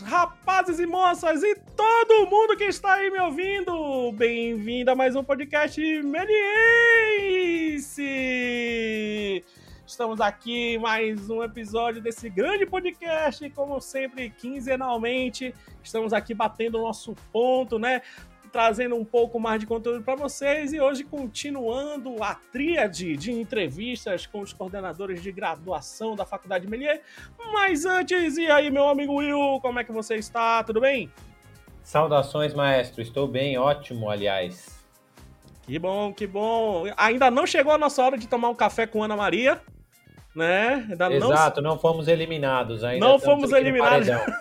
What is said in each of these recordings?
rapazes e moças e todo mundo que está aí me ouvindo. Bem-vindo a mais um podcast Meliense. Estamos aqui mais um episódio desse grande podcast, como sempre, quinzenalmente. Estamos aqui batendo o nosso ponto, né? Trazendo um pouco mais de conteúdo para vocês e hoje continuando a tríade de entrevistas com os coordenadores de graduação da Faculdade Melier. Mas antes, e aí, meu amigo Will, como é que você está? Tudo bem? Saudações, maestro. Estou bem, ótimo, aliás. Que bom, que bom. Ainda não chegou a nossa hora de tomar um café com Ana Maria, né? Ainda Exato, não... não fomos eliminados ainda. Não fomos eliminados. Paredão,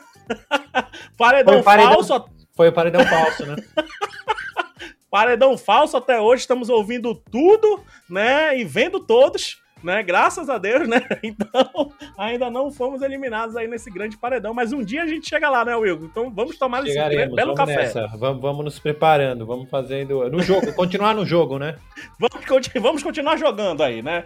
paredão, paredão falso foi o paredão falso, né? paredão falso até hoje, estamos ouvindo tudo, né? E vendo todos, né? Graças a Deus, né? Então, ainda não fomos eliminados aí nesse grande paredão, mas um dia a gente chega lá, né, Will? Então vamos tomar esse belo vamos café. Nessa. Vamos, vamos nos preparando, vamos fazendo no jogo, continuar no jogo, né? Vamos, vamos continuar jogando aí, né?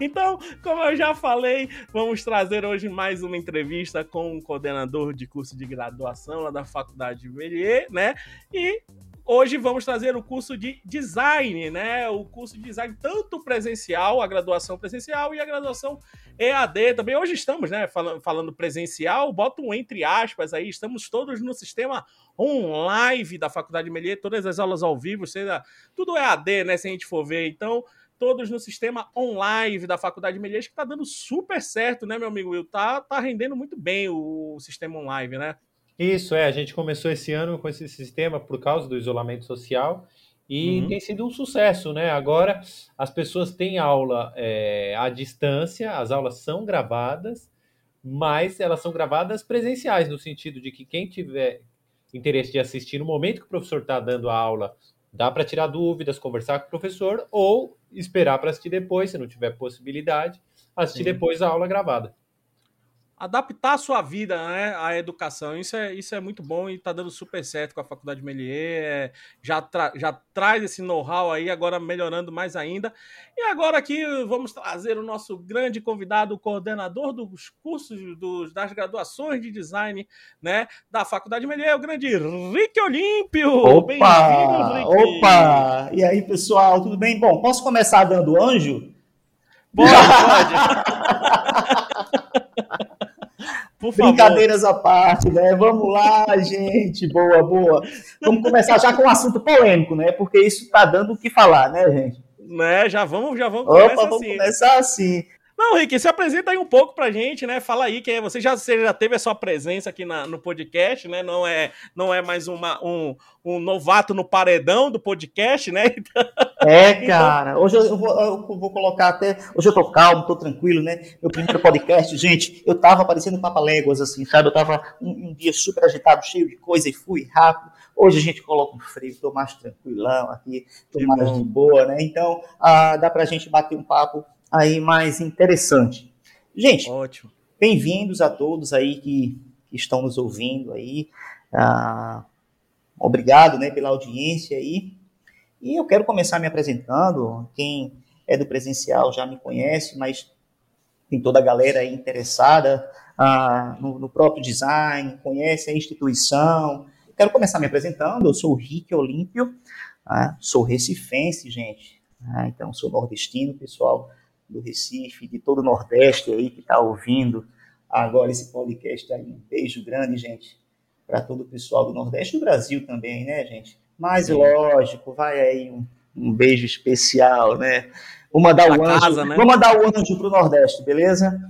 Então, como eu já falei, vamos trazer hoje mais uma entrevista com um coordenador de curso de graduação lá da Faculdade de Melier, né? E hoje vamos trazer o curso de design, né? O curso de design tanto presencial, a graduação presencial e a graduação EAD também. Hoje estamos, né, falando, presencial, boto um entre aspas aí, estamos todos no sistema online da Faculdade de Melier, todas as aulas ao vivo, seja tudo EAD, né, se a gente for ver. Então, todos no sistema online da Faculdade de Melias, que está dando super certo, né, meu amigo Will? Tá, tá rendendo muito bem o, sistema online, né? Isso, é. A gente começou esse ano com esse sistema por causa do isolamento social e uhum. tem sido um sucesso, né? Agora as pessoas têm aula é, à distância, as aulas são gravadas, mas elas são gravadas presenciais, no sentido de que quem tiver interesse de assistir no momento que o professor está dando a aula Dá para tirar dúvidas, conversar com o professor ou esperar para assistir depois, se não tiver possibilidade, assistir Sim. depois a aula gravada adaptar a sua vida né, à educação. Isso é, isso é muito bom e está dando super certo com a Faculdade Melier. É, já, tra já traz esse know-how aí, agora melhorando mais ainda. E agora aqui vamos trazer o nosso grande convidado, o coordenador dos cursos dos, das graduações de design né, da Faculdade Melier, o grande Rick Olímpio. Opa! Rick. Opa! E aí, pessoal, tudo bem? Bom, posso começar dando anjo? Pode, pode. Por Brincadeiras à parte, né? Vamos lá, gente. Boa, boa. Vamos começar já com um assunto polêmico, né? Porque isso está dando o que falar, né, gente? Né, já vamos, já vamos Opa, vamos assim. começar assim. Não, Rick, se apresenta aí um pouco pra gente, né? Fala aí que você já, você já teve a sua presença aqui na, no podcast, né? Não é, não é mais uma, um, um novato no paredão do podcast, né? Então, é, cara. Hoje eu vou, eu vou, colocar até. Hoje eu tô calmo, tô tranquilo, né? Meu primeiro podcast, gente, eu tava parecendo Léguas, assim, sabe? Eu tava um, um, dia super agitado, cheio de coisa e fui rápido. Hoje a gente coloca um freio, tô mais tranquilão aqui, tô mais de boa, né? Então, ah, dá pra gente bater um papo aí mais interessante. Gente, ótimo. Bem-vindos a todos aí que, que, estão nos ouvindo aí. Ah, obrigado, né, pela audiência aí. E eu quero começar me apresentando. Quem é do presencial já me conhece, mas tem toda a galera aí interessada ah, no, no, próprio design, conhece a instituição. Quero começar me apresentando. Eu sou o Rick Olímpio, ah, sou recifense, gente. Ah, então, sou nordestino, pessoal do Recife, de todo o Nordeste aí que está ouvindo agora esse podcast aí. Um beijo grande, gente, para todo o pessoal do Nordeste e do Brasil também, né, gente? Mas, Sim. lógico, vai aí um, um, beijo especial, né? Vou mandar o anjo, casa, né? vou mandar o anjo pro Nordeste, beleza?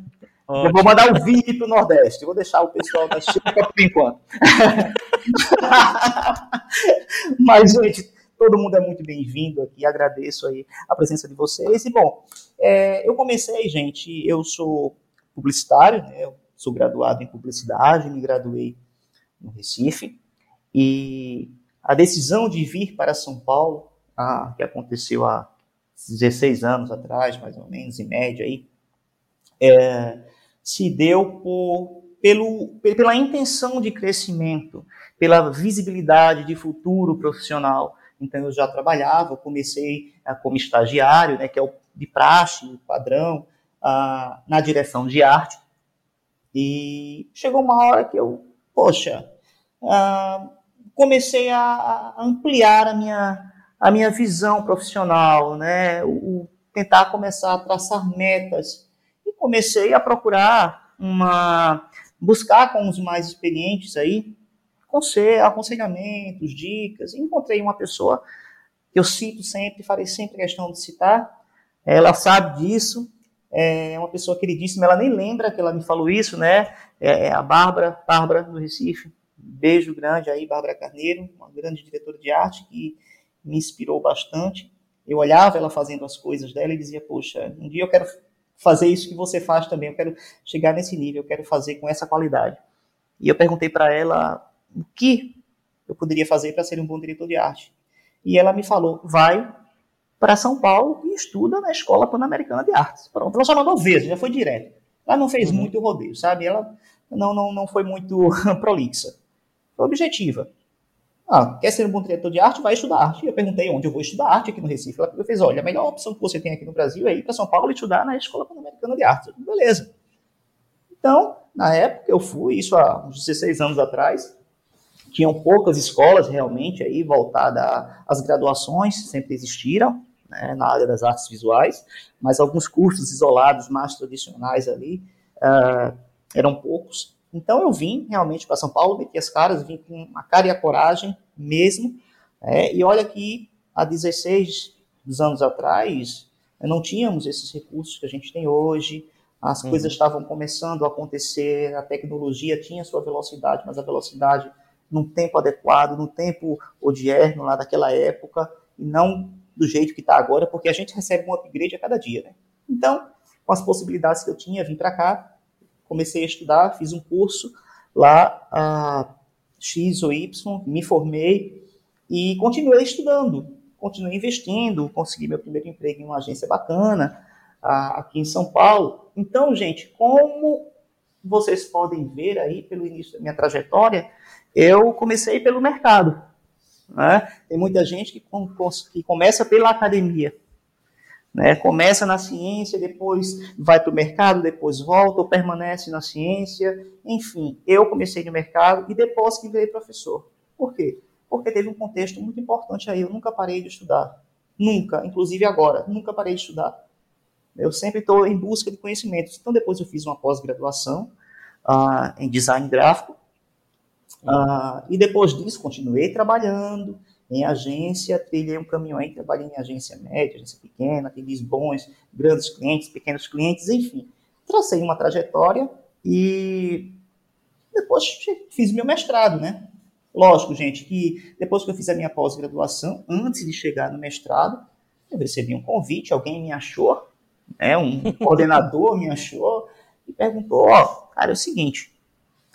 Ótimo. Eu vou mandar o vídeo pro Nordeste. vou deixar o pessoal da Chica por enquanto. Mas, gente, Todo mundo é muito bem-vindo aqui, agradeço aí a presença de vocês. E, bom, é, eu comecei, gente, eu sou publicitário, né, eu sou graduado em publicidade, me graduei no Recife, e a decisão de vir para São Paulo, ah, que aconteceu há 16 anos atrás, mais ou menos, em média aí, é, se deu por, pelo, pela intenção de crescimento, pela visibilidade de futuro profissional então eu já trabalhava, comecei ah, como estagiário, né, que é o de praxe, o padrão, ah, na direção de arte. E chegou uma hora que eu, poxa, uh, comecei a, a, ampliar a minha, a minha visão profissional, né? O, tentar começar a traçar metas. E comecei a procurar uma. buscar com os mais experientes aí, aconselhamentos, dicas. Encontrei uma pessoa que eu cito sempre, farei sempre questão de citar. Ela sabe disso, é uma pessoa queridíssima, ela nem lembra que ela me falou isso, né? É, é a Bárbara, Bárbara do Recife. Beijo grande aí, Bárbara Carneiro, uma grande diretora de arte que me inspirou bastante. Eu olhava ela fazendo as coisas dela e dizia, poxa, um dia eu quero fazer isso que você faz também, eu quero chegar nesse nível, eu quero fazer com essa qualidade. E eu perguntei para ela o que eu poderia fazer para ser um bom diretor de arte. E ela me falou, vai para São Paulo e estuda na Escola Pan-Americana de Artes. Pronto, ela já mandou vezes, já foi direto. Ela não fez uhum. muito rodeio, sabe? Ela não, não, não foi muito prolixa. Foi objetiva. Ah, quer ser um bom diretor de arte? Vai estudar arte. Eu perguntei onde eu vou estudar arte aqui no Recife. Ela fez, olha, a melhor opção que você tem aqui no Brasil é ir para São Paulo e estudar na Escola Pan-Americana de Arte. Beleza. Então, na época eu fui, isso há uns 16 anos atrás, tinham poucas escolas realmente aí voltadas às graduações, sempre existiram, né, na área das artes visuais, mas alguns cursos isolados mais tradicionais ali uh, eram poucos. Então eu vim realmente para São Paulo, meti as caras, vim com a cara e a coragem mesmo. É, e olha que há 16 anos atrás não tínhamos esses recursos que a gente tem hoje. As uhum. coisas estavam começando a acontecer, a tecnologia tinha sua velocidade, mas a velocidade num tempo adequado, no tempo odierno lá daquela época, e não do jeito que está agora, porque a gente recebe um upgrade a cada dia, né? Então, com as possibilidades que eu tinha, vim para cá, comecei a estudar, fiz um curso lá, a X ou Y, me formei e continuei estudando, continuei investindo, consegui meu primeiro emprego em uma agência bacana aqui em São Paulo. Então, gente, como vocês podem ver aí pelo início da minha trajetória, eu comecei pelo mercado. Né? Tem muita gente que, que começa pela academia. Né? Começa na ciência, depois vai para o mercado, depois volta ou permanece na ciência. Enfim, eu comecei no mercado e depois que virei professor. Por quê? Porque teve um contexto muito importante aí. Eu nunca parei de estudar. Nunca, inclusive agora, nunca parei de estudar. Eu sempre estou em busca de conhecimentos. Então, depois eu fiz uma pós-graduação uh, em design gráfico. Uh, e depois disso, continuei trabalhando, em agência, trilhei um caminho aí, trabalhei em agência média, agência pequena, atendi bons, grandes clientes, pequenos clientes, enfim. Tracei uma trajetória e depois fiz meu mestrado, né? Lógico, gente, que depois que eu fiz a minha pós-graduação, antes de chegar no mestrado, eu recebi um convite, alguém me achou, né, um coordenador me achou e perguntou, ó, oh, cara, é o seguinte,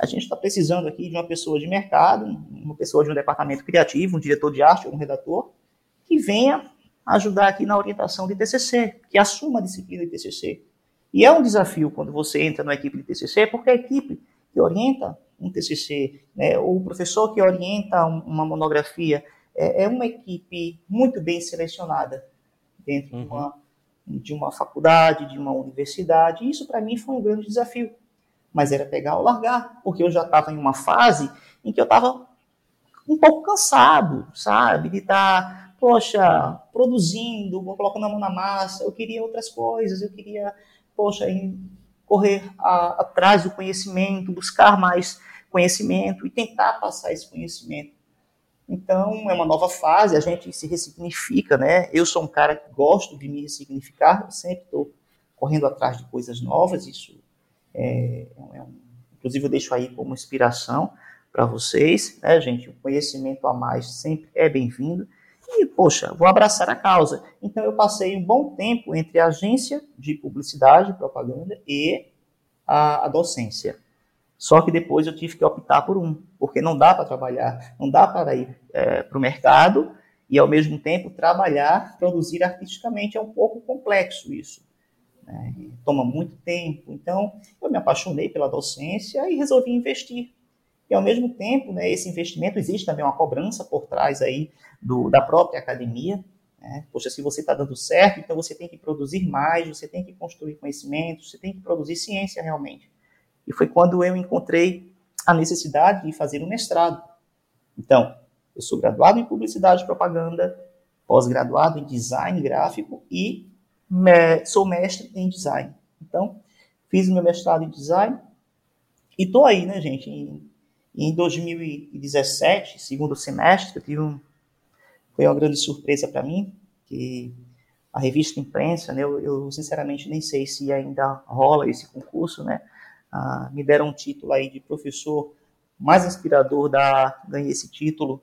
a gente está precisando aqui de uma pessoa de mercado, uma pessoa de um departamento criativo, um diretor de arte um redator, que venha ajudar aqui na orientação de TCC, que assuma a disciplina de TCC. E é um desafio quando você entra na equipe de TCC, porque a equipe que orienta um TCC, né, ou o professor que orienta uma monografia, é, é uma equipe muito bem selecionada dentro uhum. de, uma, de uma faculdade, de uma universidade. E isso, para mim, foi um grande desafio mas era pegar ou largar, porque eu já estava em uma fase em que eu estava um pouco cansado, sabe, de estar, tá, poxa, produzindo, colocando a mão na massa, eu queria outras coisas, eu queria, poxa, correr a, atrás do conhecimento, buscar mais conhecimento e tentar passar esse conhecimento. Então, é uma nova fase, a gente se ressignifica, né? Eu sou um cara que gosto de me ressignificar, sempre estou correndo atrás de coisas novas, isso é, é um, inclusive, eu deixo aí como inspiração para vocês, né, gente? O conhecimento a mais sempre é bem-vindo. E, poxa, vou abraçar a causa. Então, eu passei um bom tempo entre a agência de publicidade, propaganda e a, a docência. Só que depois eu tive que optar por um, porque não dá para trabalhar, não dá para ir é, para o mercado e, ao mesmo tempo, trabalhar, produzir artisticamente. É um pouco complexo isso. Né? Toma muito tempo. Então, eu me apaixonei pela docência e resolvi investir. E, ao mesmo tempo, né, esse investimento, existe também uma cobrança por trás aí do, da própria academia. Né? Poxa, se você está dando certo, então você tem que produzir mais, você tem que construir conhecimento, você tem que produzir ciência realmente. E foi quando eu encontrei a necessidade de fazer um mestrado. Então, eu sou graduado em publicidade e propaganda, pós-graduado em design gráfico e sou mestre em design. Então, fiz meu mestrado em design e tô aí, né, gente? Em, em 2017, segundo semestre, eu tive um, foi uma grande surpresa para mim, que a revista imprensa, né, eu, eu, sinceramente nem sei se ainda rola esse concurso, né? Ah, me deram um título aí de professor mais inspirador da ganhei esse título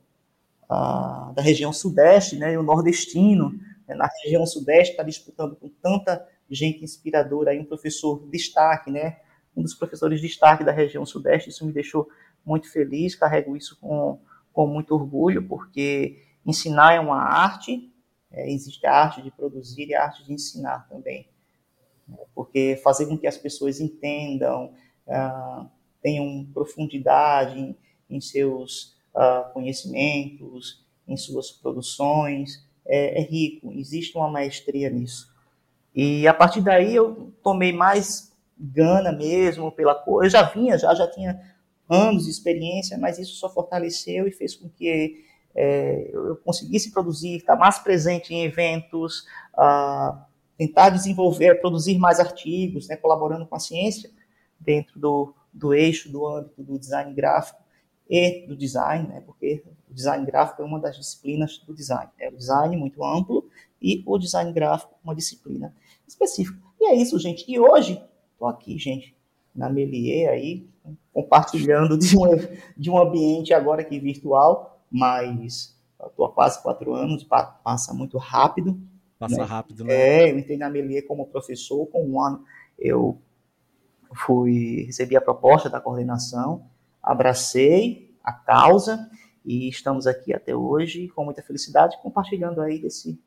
ah, da região sudeste, né? E o nordestino na região sudeste está disputando com tanta gente inspiradora aí um professor destaque, né? Um dos professores de destaque da região sudeste. Isso me deixou muito feliz. Carrego isso com com muito orgulho porque ensinar é uma arte é, existe a arte de produzir e a arte de ensinar também. Né? Porque fazer com que as pessoas entendam, ah, tenham profundidade em, em seus ah, conhecimentos, em suas produções, é, é, rico, existe uma maestria nisso. E a partir daí eu tomei mais gana mesmo pela coisa. Eu já vinha, já, já tinha anos de experiência, mas isso só fortaleceu e fez com que é, eu conseguisse produzir, estar mais presente em eventos, tentar desenvolver, produzir mais artigos, né, colaborando com a ciência dentro do, do eixo, do âmbito do design gráfico e do design, né, porque o design gráfico é uma das disciplinas do design. É o design muito amplo e o design gráfico uma disciplina específica. E é isso, gente. E hoje, estou aqui, gente, na Melier aí, compartilhando de um, de um ambiente agora aqui virtual, mas estou há quase quatro anos, passa muito rápido. Passa né? rápido, né? É, eu entrei na Melier como professor, com um ano eu fui recebi a proposta da coordenação, abracei a causa e estamos aqui até hoje com muita felicidade compartilhando aí desse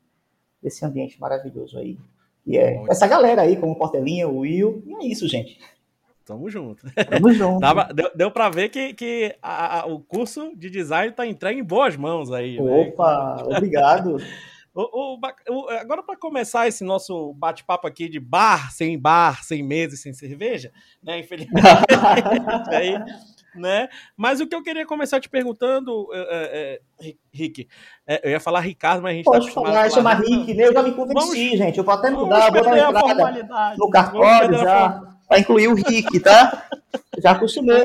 desse ambiente maravilhoso aí. E é Muito essa galera aí, como Portelinha, o Will, e é isso, gente. Tamo junto. Tamo junto. Deu, deu pra ver que, que a, a, o curso de design tá entregue em boas mãos aí. Opa, né? obrigado. o, o, o, agora, para começar esse nosso bate-papo aqui de bar, sem bar, sem mesa e sem cerveja, né? Infelizmente. aí, né? Mas o que eu queria começar te perguntando, é, é, Rick, é, eu ia falar Ricardo, mas a gente Pode tá falar, chamar Rick, né? Eu já me convenci, vamos, gente. Eu vou até mudar, vou dar entrada no cartório já para incluir o Rick, tá? Já acostumei.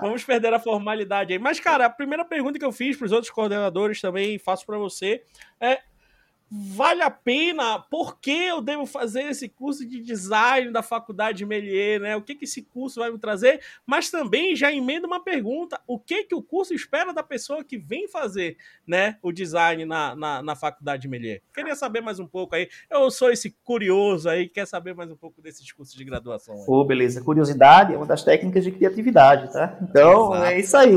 Vamos perder a formalidade aí. Mas, cara, a primeira pergunta que eu fiz para os outros coordenadores também, faço para você, é vale a pena? Por que eu devo fazer esse curso de design da faculdade de Melier, né? O que, que esse curso vai me trazer? Mas também já emenda uma pergunta: o que que o curso espera da pessoa que vem fazer, né, o design na, na, na faculdade de Melier? Queria saber mais um pouco aí. Eu sou esse curioso aí, quer saber mais um pouco desses cursos de graduação. Aí. Oh, beleza. Curiosidade é uma das técnicas de criatividade, tá? Então, Exato. é isso aí.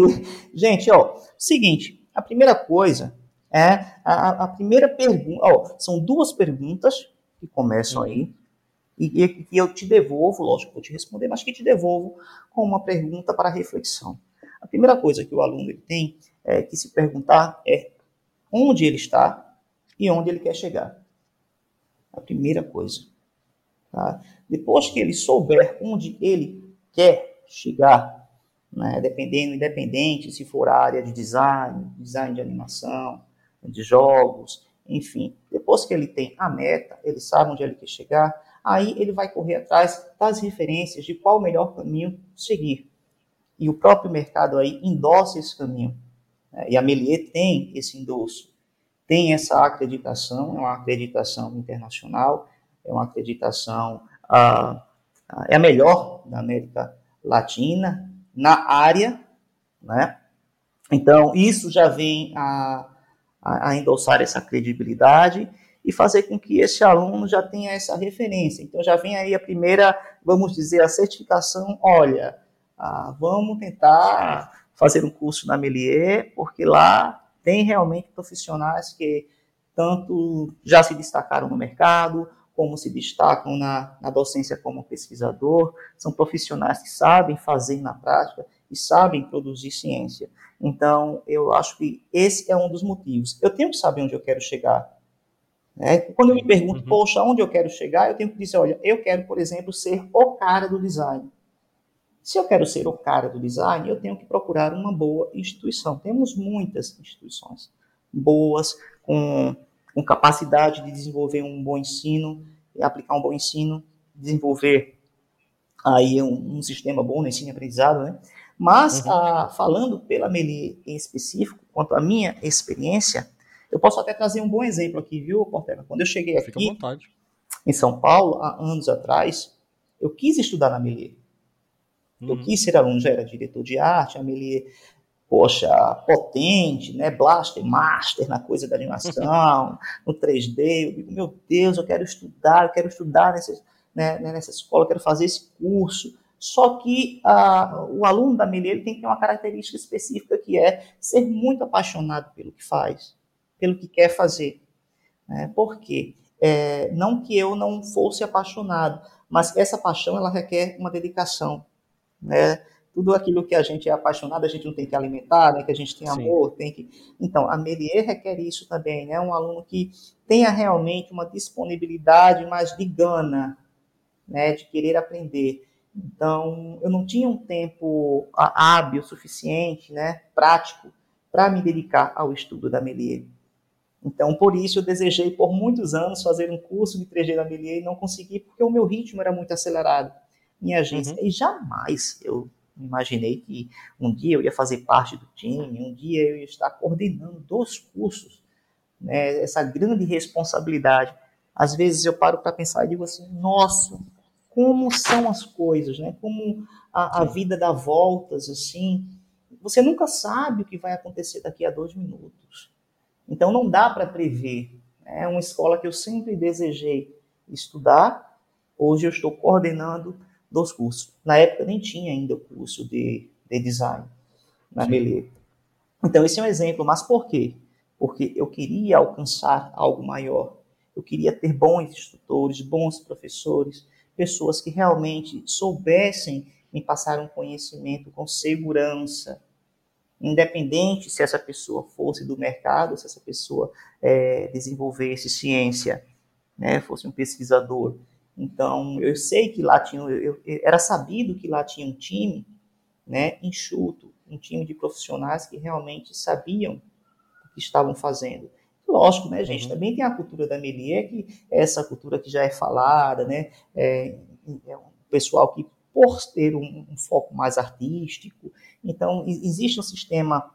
Gente, ó, seguinte, a primeira coisa é a, a primeira pergunta. são duas perguntas que começam uhum. aí. E, e, e eu te devolvo, lógico, vou te responder, mas que te devolvo com uma pergunta para reflexão. A primeira coisa que o aluno ele tem é, que se perguntar é onde ele está e onde ele quer chegar. A primeira coisa. Tá? Depois que ele souber onde ele quer chegar, né, dependendo, independente se for a área de design, design de animação, de jogos, enfim. Depois que ele tem a meta, ele sabe onde ele quer chegar, aí ele vai correr atrás das referências de qual o melhor caminho seguir. E o próprio mercado aí endossa esse caminho. Né? E a Melier tem esse endosso, tem essa acreditação, é uma acreditação internacional, é uma acreditação, ah, é a melhor da América Latina na área, né? Então, isso já vem a, a, a endossar essa credibilidade e fazer com que esse aluno já tenha essa referência. Então já vem aí a primeira, vamos dizer, a certificação, olha, ah, vamos tentar fazer um curso na Melier, porque lá tem realmente profissionais que tanto já se destacaram no mercado, como se destacam na, na docência como pesquisador, são profissionais que sabem fazer na prática e sabem produzir ciência. Então, eu acho que esse é um dos motivos. Eu tenho que saber onde eu quero chegar. Né? Quando eu me pergunto, uhum. poxa, onde eu quero chegar, eu tenho que dizer, olha, eu quero, por exemplo, ser o cara do design. Se eu quero ser o cara do design, eu tenho que procurar uma boa instituição. Temos muitas instituições boas, com, com capacidade de desenvolver um bom ensino, aplicar um bom ensino, desenvolver aí um, um sistema bom no ensino e aprendizado, né? Mas, uhum. ah, falando pela Meli em específico, quanto à minha experiência, eu posso até trazer um bom exemplo aqui, viu, Portela? Quando eu cheguei Fica aqui em São Paulo, há anos atrás, eu quis estudar na Meli. Uhum. Eu quis ser aluno, já era diretor de arte, a Meli, poxa, potente, né? Blaster, master na coisa da animação, no 3D. Eu digo, meu Deus, eu quero estudar, eu quero estudar nessa, né, nessa escola, eu quero fazer esse curso. Só que uh, o aluno da Meli tem que ter uma característica específica que é ser muito apaixonado pelo que faz, pelo que quer fazer. Né? Por quê? É, não que eu não fosse apaixonado, mas essa paixão ela requer uma dedicação. Né? Tudo aquilo que a gente é apaixonado, a gente não tem que alimentar, né? que a gente tem amor, Sim. tem que. Então, a Melier requer isso também, né? Um aluno que tenha realmente uma disponibilidade mais de gana, né? De querer aprender. Então, eu não tinha um tempo hábil suficiente, né, prático, para me dedicar ao estudo da Melier. Então, por isso, eu desejei por muitos anos fazer um curso de 3G da Melier e não consegui, porque o meu ritmo era muito acelerado, minha agência. Uhum. E jamais eu imaginei que um dia eu ia fazer parte do time, um dia eu ia estar coordenando dois cursos, né, essa grande responsabilidade. Às vezes eu paro para pensar e digo assim: nossa, como são as coisas, né? Como a, a, vida dá voltas, assim. Você nunca sabe o que vai acontecer daqui a dois minutos. Então não dá para prever. É uma escola que eu sempre desejei estudar. Hoje eu estou coordenando dois cursos. Na época nem tinha ainda o curso de, de design na Beleza. Então esse é um exemplo. Mas por quê? Porque eu queria alcançar algo maior. Eu queria ter bons instrutores, bons professores, pessoas que realmente soubessem me passar um conhecimento com segurança, independente se essa pessoa fosse do mercado, se essa pessoa é, desenvolvesse ciência, né, fosse um pesquisador. Então, eu sei que lá tinha, eu, eu, era sabido que lá tinha um time, né, enxuto, um time de profissionais que realmente sabiam o que estavam fazendo. Lógico, né, gente? Uhum. Também tem a cultura da Melier, que é essa cultura que já é falada, né? É, é um pessoal que, por ter um, um foco mais artístico, então existe um sistema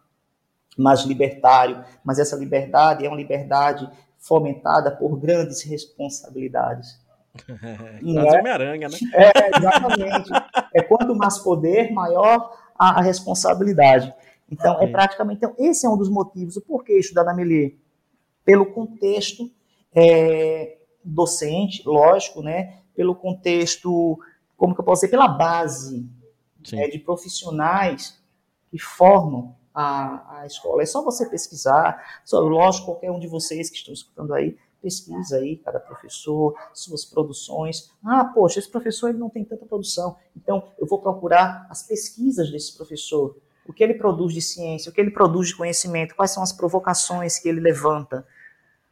mais libertário, mas essa liberdade é uma liberdade fomentada por grandes responsabilidades. Não é? Homem-Aranha, né? É, exatamente. é quanto mais poder, maior a, a responsabilidade. Então, é praticamente. Então, esse é um dos motivos. O porquê estudar na Melier? Pelo contexto é, docente, lógico, né? Pelo contexto, como que eu posso dizer, pela base é, de profissionais que formam a, a escola. É só você pesquisar, só, lógico, qualquer um de vocês que estão escutando aí, pesquisa aí, cada professor, suas produções. Ah, poxa, esse professor ele não tem tanta produção, então eu vou procurar as pesquisas desse professor, o que ele produz de ciência, o que ele produz de conhecimento, quais são as provocações que ele levanta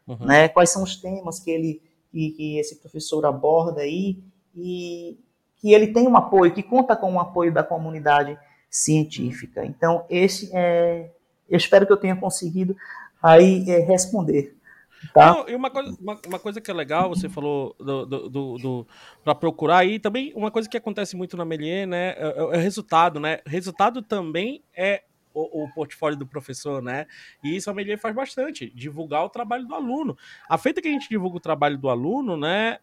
uhum. né? Quais são os temas que ele que, que, esse professor aborda aí e que ele tem um apoio, que conta com o apoio da comunidade científica. Então, esse é, eu espero que eu tenha conseguido aí é, responder. Tá? Não, e uma coisa, uma, uma, coisa que é legal, você falou do, do, do, do para procurar aí, também uma coisa que acontece muito na Melier, né, é, é, é resultado, né? Resultado também é o, o, portfólio do professor, né? E isso a Melier faz bastante, divulgar o trabalho do aluno. A feita que a gente divulga o trabalho do aluno, né?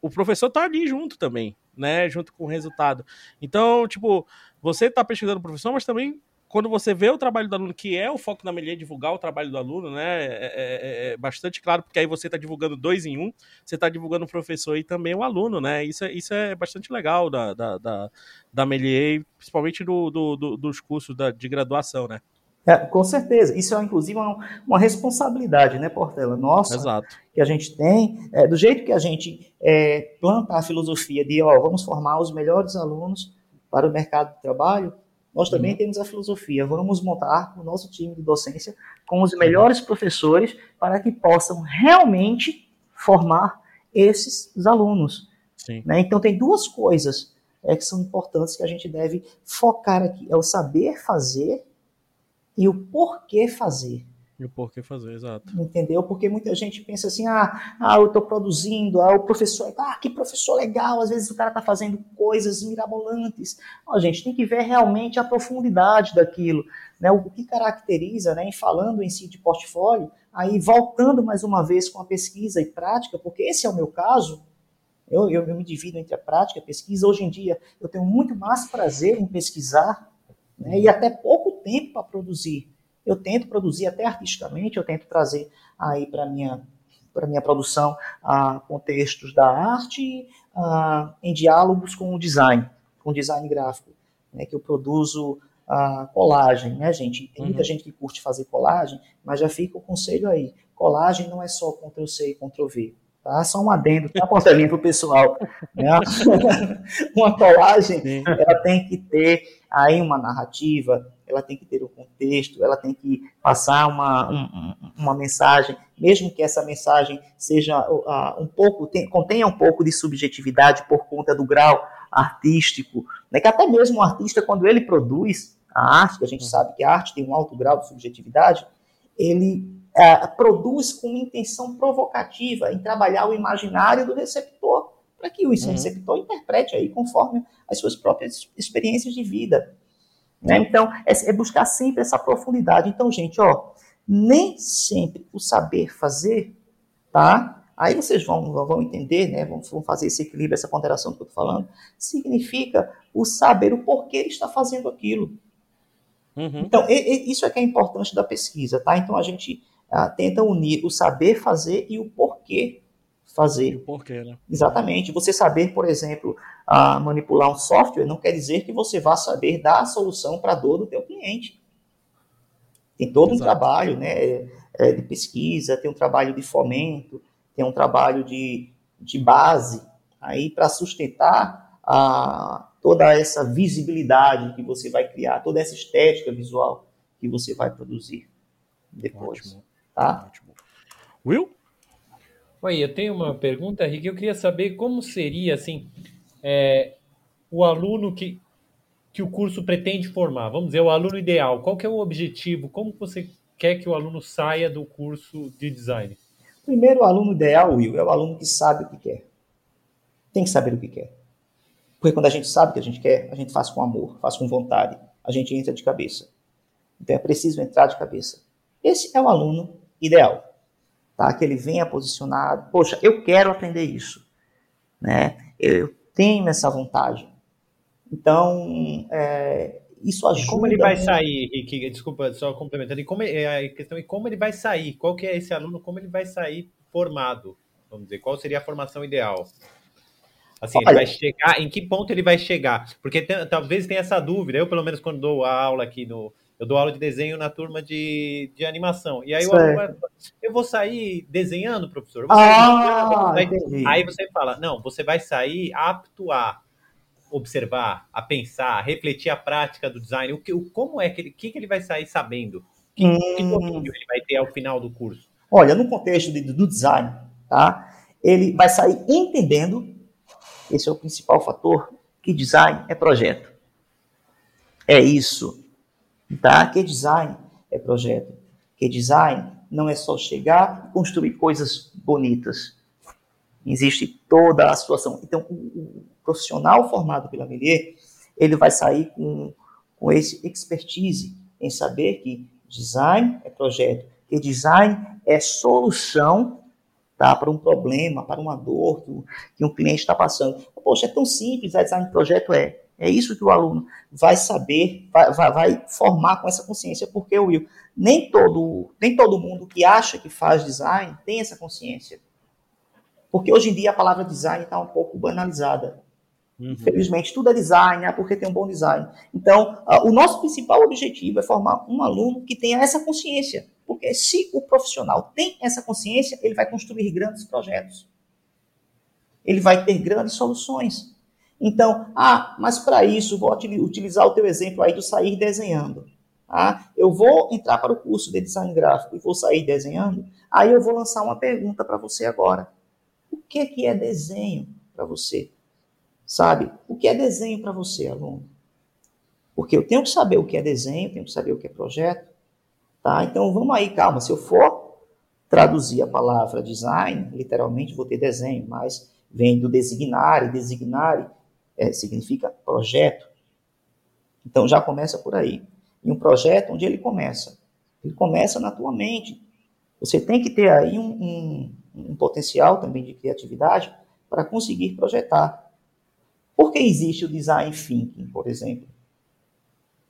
O professor tá ali junto também, né? Junto com o resultado. Então, tipo, você tá pesquisando o professor, mas também quando você vê o trabalho do aluno, que é o foco da Melier, divulgar o trabalho do aluno, né? É, é, é, é bastante claro, porque aí você está divulgando dois em um, você está divulgando o professor e também o aluno, né? Isso, é, isso é bastante legal da, da, da, da Melier, principalmente do, do, do, dos cursos da, de graduação, né? É, com certeza. Isso é, inclusive, uma, uma, responsabilidade, né, Portela? Nossa, Exato. que a gente tem. É, do jeito que a gente é, planta a filosofia de, ó, vamos formar os melhores alunos para o mercado de trabalho, nós também uhum. temos a filosofia. Vamos montar o nosso time de docência com os melhores professores para que possam realmente formar esses alunos. Né? Então, tem duas coisas é que são importantes que a gente deve focar aqui. É o saber fazer e o porquê fazer. E o porquê fazer, exato. Entendeu? Porque muita gente pensa assim, ah, ah eu estou produzindo, ah, o professor, ah, que professor legal, às vezes o cara está fazendo coisas mirabolantes. a gente tem que ver realmente a profundidade daquilo, né? O que caracteriza, né, em falando em si de portfólio, aí voltando mais uma vez com a pesquisa e prática, porque esse é o meu caso, eu, eu, eu me divido entre a prática e a pesquisa. Hoje em dia, eu tenho muito mais prazer em pesquisar né, e até pouco tempo para produzir. Eu tento produzir até artisticamente, eu tento trazer aí para minha para minha produção a contextos da arte a, em diálogos com o design, com o design gráfico, né, que eu produzo a colagem, né, gente? Tem muita uhum. gente que curte fazer colagem, mas já fica o conselho aí. Colagem não é só Ctrl C e Ctrl V. Tá? Só um adendo, tá, para o pessoal. Né? uma colagem, ela tem que ter aí uma narrativa, ela tem que ter um contexto, ela tem que passar uma, um, uma mensagem, mesmo que essa mensagem seja uh, um pouco, tem, contenha um pouco de subjetividade por conta do grau artístico, né? que até mesmo o artista, quando ele produz a arte, que a gente sabe que a arte tem um alto grau de subjetividade, ele é, produz com intenção provocativa em trabalhar o imaginário do receptor, para que o uhum. receptor interprete aí conforme as suas próprias experiências de vida. Né? Então, é, é, buscar sempre essa profundidade. Então, gente, ó, nem sempre o saber fazer, tá? Aí vocês vão, vão entender, né? Vão, vão fazer esse equilíbrio, essa ponderação que eu estou falando. Significa o saber o porquê ele está fazendo aquilo. Uhum. Então, e, e, isso é que é importante da pesquisa, tá? Então, a gente ah, tenta unir o saber fazer e o porquê fazer. O porquê, né? Exatamente. Você saber, por exemplo, ah, manipular um software não quer dizer que você vá saber dar a solução para a dor do teu cliente. Tem todo Exato. um trabalho né, é, de pesquisa, tem um trabalho de fomento, tem um trabalho de, de base aí para sustentar a, toda essa visibilidade que você vai criar, toda essa estética visual que você vai produzir depois. Ótimo. Tá? Ótimo. Will? Oi, eu tenho uma pergunta, Rick. Eu queria saber como seria, assim, é, o aluno que, que o curso pretende formar. Vamos dizer, o aluno ideal. Qual que é o objetivo? Como você quer que o aluno saia do curso de design? Primeiro, o aluno ideal, Will, é o aluno que sabe o que quer. Tem que saber o que quer. Porque quando a gente sabe o que a gente quer, a gente faz com amor, faz com vontade, a gente entra de cabeça. Então é preciso entrar de cabeça. Esse é o aluno ideal. Tá? Que ele venha posicionado, poxa, eu quero aprender isso. Né? Eu tenho essa vontade. Então, é, isso ajuda. Como ele vai muito. sair, Rick? Desculpa, só complementando. E como, é, a questão é como ele vai sair? Qual que é esse aluno? Como ele vai sair formado? Vamos dizer, qual seria a formação ideal? Assim, Olha, ele vai chegar, em que ponto ele vai chegar? Porque tem, talvez tenha essa dúvida. Eu, pelo menos, quando dou a aula aqui no, eu dou aula de desenho na turma de, de animação. E aí o aluno vai, eu vou sair desenhando, professor? Ah, desenhando, aí você fala, não, você vai sair apto a observar, a pensar, a refletir a prática do design. O que, o, como é que ele, que, que ele vai sair sabendo? Que, hum. que ele vai ter ao final do curso? Olha, no contexto de, do design, tá? Ele vai sair entendendo, esse é o principal fator, que design é projeto. É isso Tá? Que design é projeto. Que design não é só chegar e construir coisas bonitas. Existe toda a situação. Então, o, profissional formado pela Melier, ele vai sair com, com esse expertise em saber que design é projeto, que design é solução tá, para um problema, para uma dor que, que um cliente está passando. Poxa, é tão simples, a design de projeto é. É isso que o aluno vai saber, vai, vai, vai, formar com essa consciência, porque, Will, nem todo, nem todo mundo que acha que faz design tem essa consciência. Porque hoje em dia a palavra design está um pouco banalizada. Uhum. Infelizmente, tudo é design, é porque tem um bom design. Então, uh, o nosso principal objetivo é formar um aluno que tenha essa consciência. Porque se o profissional tem essa consciência, ele vai construir grandes projetos. Ele vai ter grandes soluções. Então, ah, mas para isso, vou utilizar o teu exemplo aí do sair desenhando. Ah, eu vou entrar para o curso de design gráfico e vou sair desenhando. Aí eu vou lançar uma pergunta para você agora. O que, que é desenho para você? Sabe? O que é desenho para você, aluno? Porque eu tenho que saber o que é desenho, tenho que saber o que é projeto. Tá? Então vamos aí, calma. Se eu for traduzir a palavra design, literalmente vou ter desenho, mas vem do designare, designare é, significa projeto. Então já começa por aí. E um projeto, onde ele começa? Ele começa na tua mente. Você tem que ter aí um, um, um potencial também de criatividade para conseguir projetar. Por que existe o design thinking, por exemplo?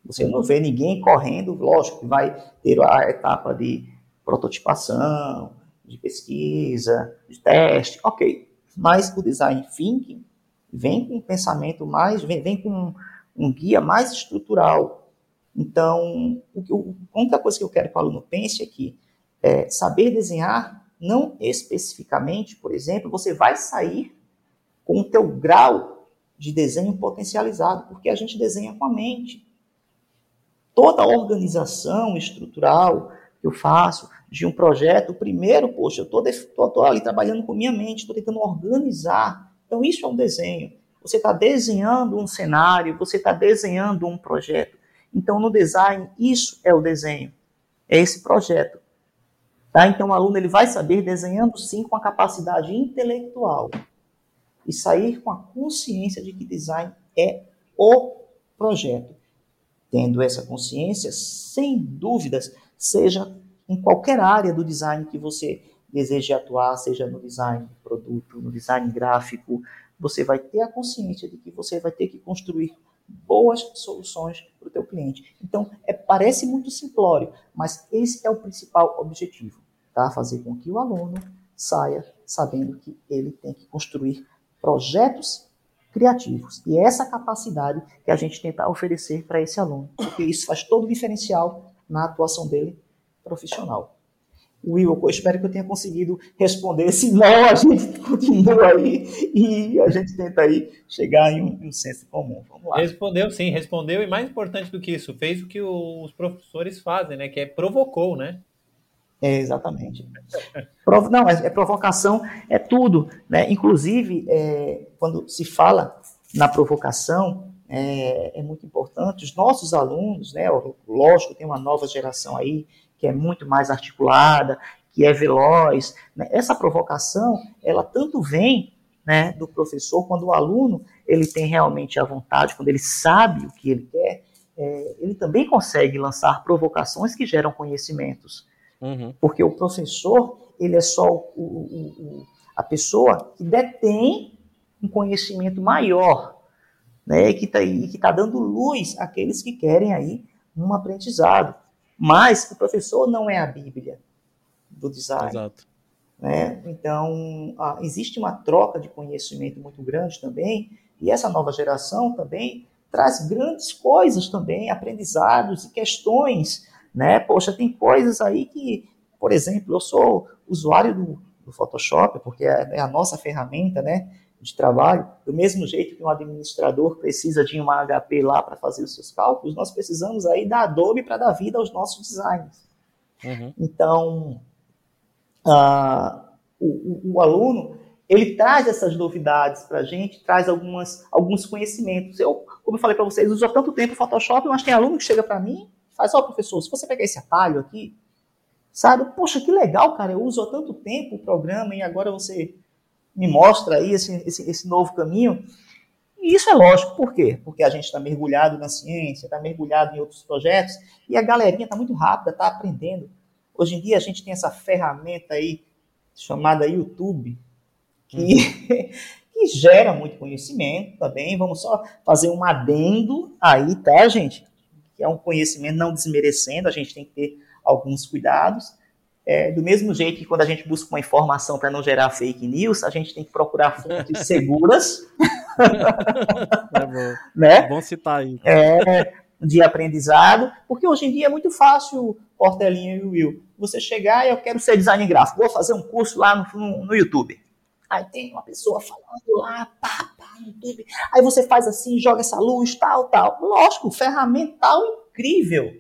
Você não vê ninguém correndo, lógico que vai ter a etapa de prototipação, de pesquisa, de teste, ok. Mas o design thinking vem com um pensamento mais, vem, vem com um, guia mais estrutural. Então, o, a única coisa que eu quero que o aluno pense aqui é saber desenhar, não especificamente, por exemplo, você vai sair com o teu grau de desenho potencializado, porque a gente desenha com a mente. Toda a organização estrutural que eu faço de um projeto, primeiro, poxa, eu estou ali trabalhando com minha mente, estou tentando organizar. Então, isso é um desenho. Você está desenhando um cenário, você está desenhando um projeto. Então, no design, isso é o desenho, é esse projeto. Tá? Então, o aluno ele vai saber desenhando sim com a capacidade intelectual e sair com a consciência de que design é o projeto. Tendo essa consciência, sem dúvidas, seja em qualquer área do design que você deseje atuar, seja no design de produto, no design gráfico, você vai ter a consciência de que você vai ter que construir boas soluções para o teu cliente. Então, é, parece muito simplório, mas esse é o principal objetivo, tá? Fazer com que o aluno saia sabendo que ele tem que construir projetos criativos. E é essa capacidade que a gente tenta oferecer para esse aluno, porque isso faz todo o diferencial na atuação dele profissional. Will, eu espero que eu tenha conseguido responder. Se não, a gente continua aí e a gente tenta aí chegar em um, em um senso comum. Vamos lá. Respondeu, sim, respondeu. E mais importante do que isso, fez o que os professores fazem, né? Que é provocou, né? É, exatamente. Não, é, é, provocação, é tudo. Né? Inclusive, é, quando se fala na provocação, é, é, muito importante. Os nossos alunos, né, lógico, tem uma nova geração aí que é muito mais articulada, que é veloz. Né? Essa provocação, ela tanto vem né, do professor, quando o aluno ele tem realmente a vontade, quando ele sabe o que ele quer, é, ele também consegue lançar provocações que geram conhecimentos. Uhum. Porque o professor, ele é só o, o, o, a pessoa que detém um conhecimento maior, né, e que está tá dando luz àqueles que querem aí um aprendizado. Mas o professor não é a Bíblia do design. Exato. Né? Então, ah, existe uma troca de conhecimento muito grande também, e essa nova geração também traz grandes coisas também, aprendizados e questões né? Poxa, tem coisas aí que, por exemplo, eu sou usuário do, do Photoshop, porque é, é a nossa ferramenta, né? De trabalho, do mesmo jeito que um administrador precisa de uma HP lá para fazer os seus cálculos, nós precisamos aí da Adobe para dar vida aos nossos designs. Uhum. Então, uh, o, o, o, aluno, ele traz essas novidades para a gente, traz algumas, alguns conhecimentos. Eu, como eu falei para vocês, uso há tanto tempo o Photoshop, mas tem aluno que chega para mim Faz, ó, professor, se você pegar esse atalho aqui, sabe? Poxa, que legal, cara, eu uso há tanto tempo o programa e agora você me mostra aí esse, esse, esse novo caminho. E isso é lógico, por quê? Porque a gente está mergulhado na ciência, está mergulhado em outros projetos, e a galerinha está muito rápida, está aprendendo. Hoje em dia a gente tem essa ferramenta aí chamada YouTube, que, uhum. que gera muito conhecimento também. Vamos só fazer um adendo aí, tá, gente? que é um conhecimento não desmerecendo, a gente tem que ter alguns cuidados. É, do mesmo jeito que quando a gente busca uma informação para não gerar fake news, a gente tem que procurar fontes seguras. é bom. né? É bom citar aí. É, de aprendizado, porque hoje em dia é muito fácil, Portelinha e Will, você chegar e eu quero ser design gráfico, vou fazer um curso lá no, no, no YouTube. Aí tem uma pessoa falando lá, pá, pá, no YouTube. Aí você faz assim, joga essa luz, tal, tal. Lógico, ferramental incrível.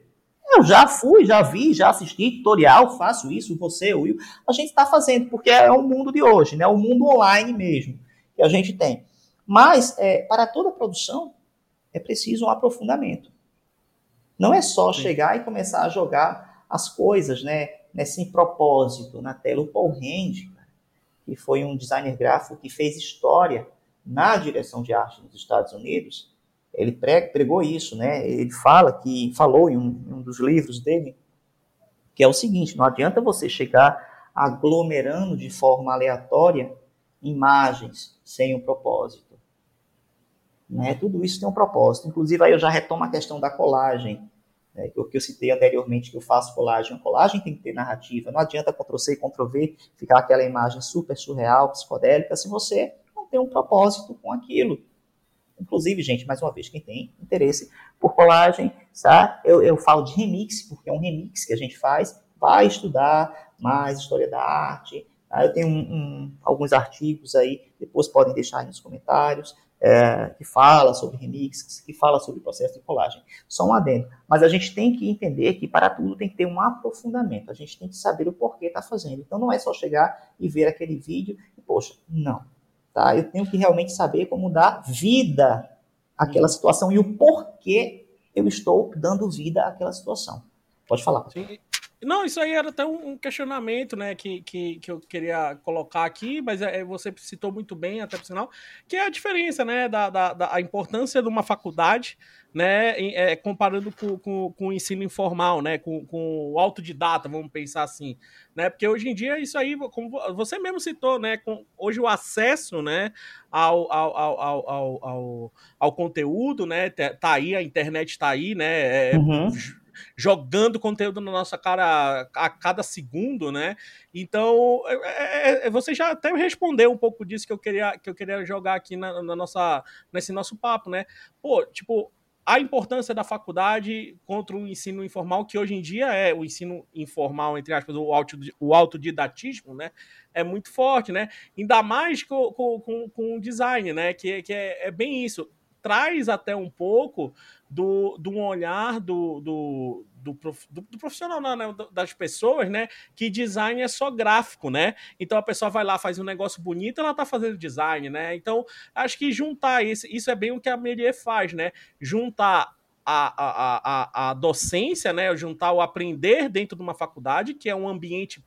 Eu já fui, já vi, já assisti tutorial, faço isso, você, Will. A gente está fazendo, porque é o mundo de hoje, né? O mundo online mesmo que a gente tem. Mas, é, para toda produção, é preciso um aprofundamento. Não é só Sim. chegar e começar a jogar as coisas, né, nesse propósito na tela. O Paul Rand, que foi um designer gráfico que fez história na direção de arte nos Estados Unidos, ele pregou isso, né? Ele fala que falou em um, em um dos livros dele que é o seguinte: não adianta você chegar aglomerando de forma aleatória imagens sem um propósito. Né? Tudo isso tem um propósito. Inclusive, aí eu já retomo a questão da colagem, né? que, eu, citei anteriormente, que eu faço colagem. A colagem tem que ter narrativa. Não adianta Ctrl-C e Ctrl-V ficar aquela imagem super surreal, psicodélica, se você não tem um propósito com aquilo. Inclusive, gente, mais uma vez, quem tem interesse por colagem, tá? eu, eu falo de remix, porque é um remix que a gente faz, vai estudar mais história da arte. Tá? Eu tenho um, um, alguns artigos aí, depois podem deixar aí nos comentários, é, que fala sobre remix, que fala sobre o processo de colagem. Só um adendo. Mas a gente tem que entender que para tudo tem que ter um aprofundamento. A gente tem que saber o porquê está fazendo. Então não é só chegar e ver aquele vídeo e, poxa, não. Tá? Eu tenho que realmente saber como dar vida àquela uhum. situação e o porquê eu estou dando vida àquela situação. Pode falar. Sim. Não, isso aí era até um questionamento, né, que, que, que eu queria colocar aqui, mas é, você citou muito bem, até por sinal, que é a diferença, né, da, da, da a importância de uma faculdade, né, é, comparando com, com, com, o ensino informal, né, com, com o autodidata, vamos pensar assim, né, porque hoje em dia isso aí, como você mesmo citou, né, com, hoje o acesso, né, ao, ao, ao, ao, ao, ao conteúdo, né, tá aí, a internet tá aí, né, é, uhum jogando conteúdo na nossa cara a, cada segundo, né? Então, é, é, é, você já até respondeu um pouco disso que eu queria, que eu queria jogar aqui na, na nossa, nesse nosso papo, né? Pô, tipo, a importância da faculdade contra o ensino informal, que hoje em dia é o ensino informal, entre aspas, o, auto, o autodidatismo, né? É muito forte, né? Ainda mais com, com, com o design, né? Que, que é, é bem isso. Traz até um pouco do, do olhar do, do, do, do, do profissional, não, né? das pessoas, né? Que design é só gráfico, né? Então a pessoa vai lá, faz um negócio bonito, ela tá fazendo design, né? Então acho que juntar isso, isso é bem o que a Melier faz, né? Juntar a, a, a, a docência, né? Juntar o aprender dentro de uma faculdade, que é um ambiente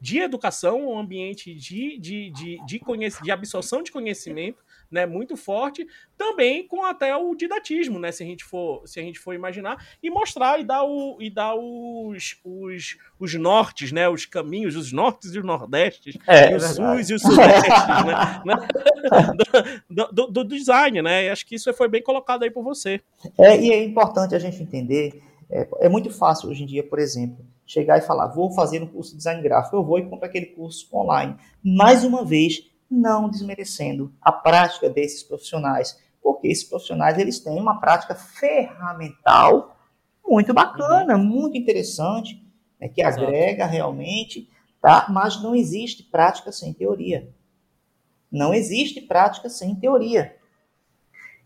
de educação, um ambiente de, de, de, de, de absorção de conhecimento, né, muito forte, também com até o didatismo, né, se a gente for, se a gente for imaginar, e mostrar e dar, o, e dar os, os, os nortes, né, os caminhos, os nortes e os nordestes, é, e os sus e os sudestes, né, né do, do, do, design, né, e acho que isso foi bem colocado aí por você. É, e é importante a gente entender, é, é muito fácil hoje em dia, por exemplo, chegar e falar, vou fazer um curso de design gráfico, eu vou e compro aquele curso online. Mais uma vez, não desmerecendo a prática desses profissionais, porque esses profissionais eles têm uma prática ferramental muito bacana, uhum. muito interessante, né, que Exato. agrega realmente, tá? Mas não existe prática sem teoria. Não existe prática sem teoria.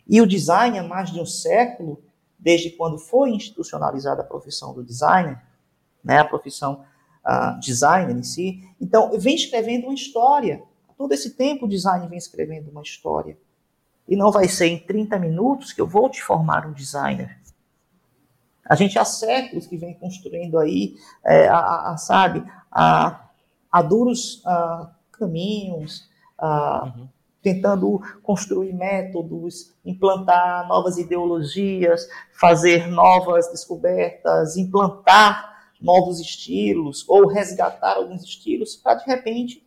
E o design há mais de um século, desde quando foi institucionalizada a profissão do designer, né, a profissão uh, designer em si, então vem escrevendo uma história Todo esse tempo o design vem escrevendo uma história. E não vai ser em 30 minutos que eu vou te formar um designer. A gente há séculos que vem construindo aí, é, a, a, sabe, a, a duros a, caminhos, uhum. tentando construir métodos, implantar novas ideologias, fazer novas descobertas, implantar novos estilos ou resgatar alguns estilos para de repente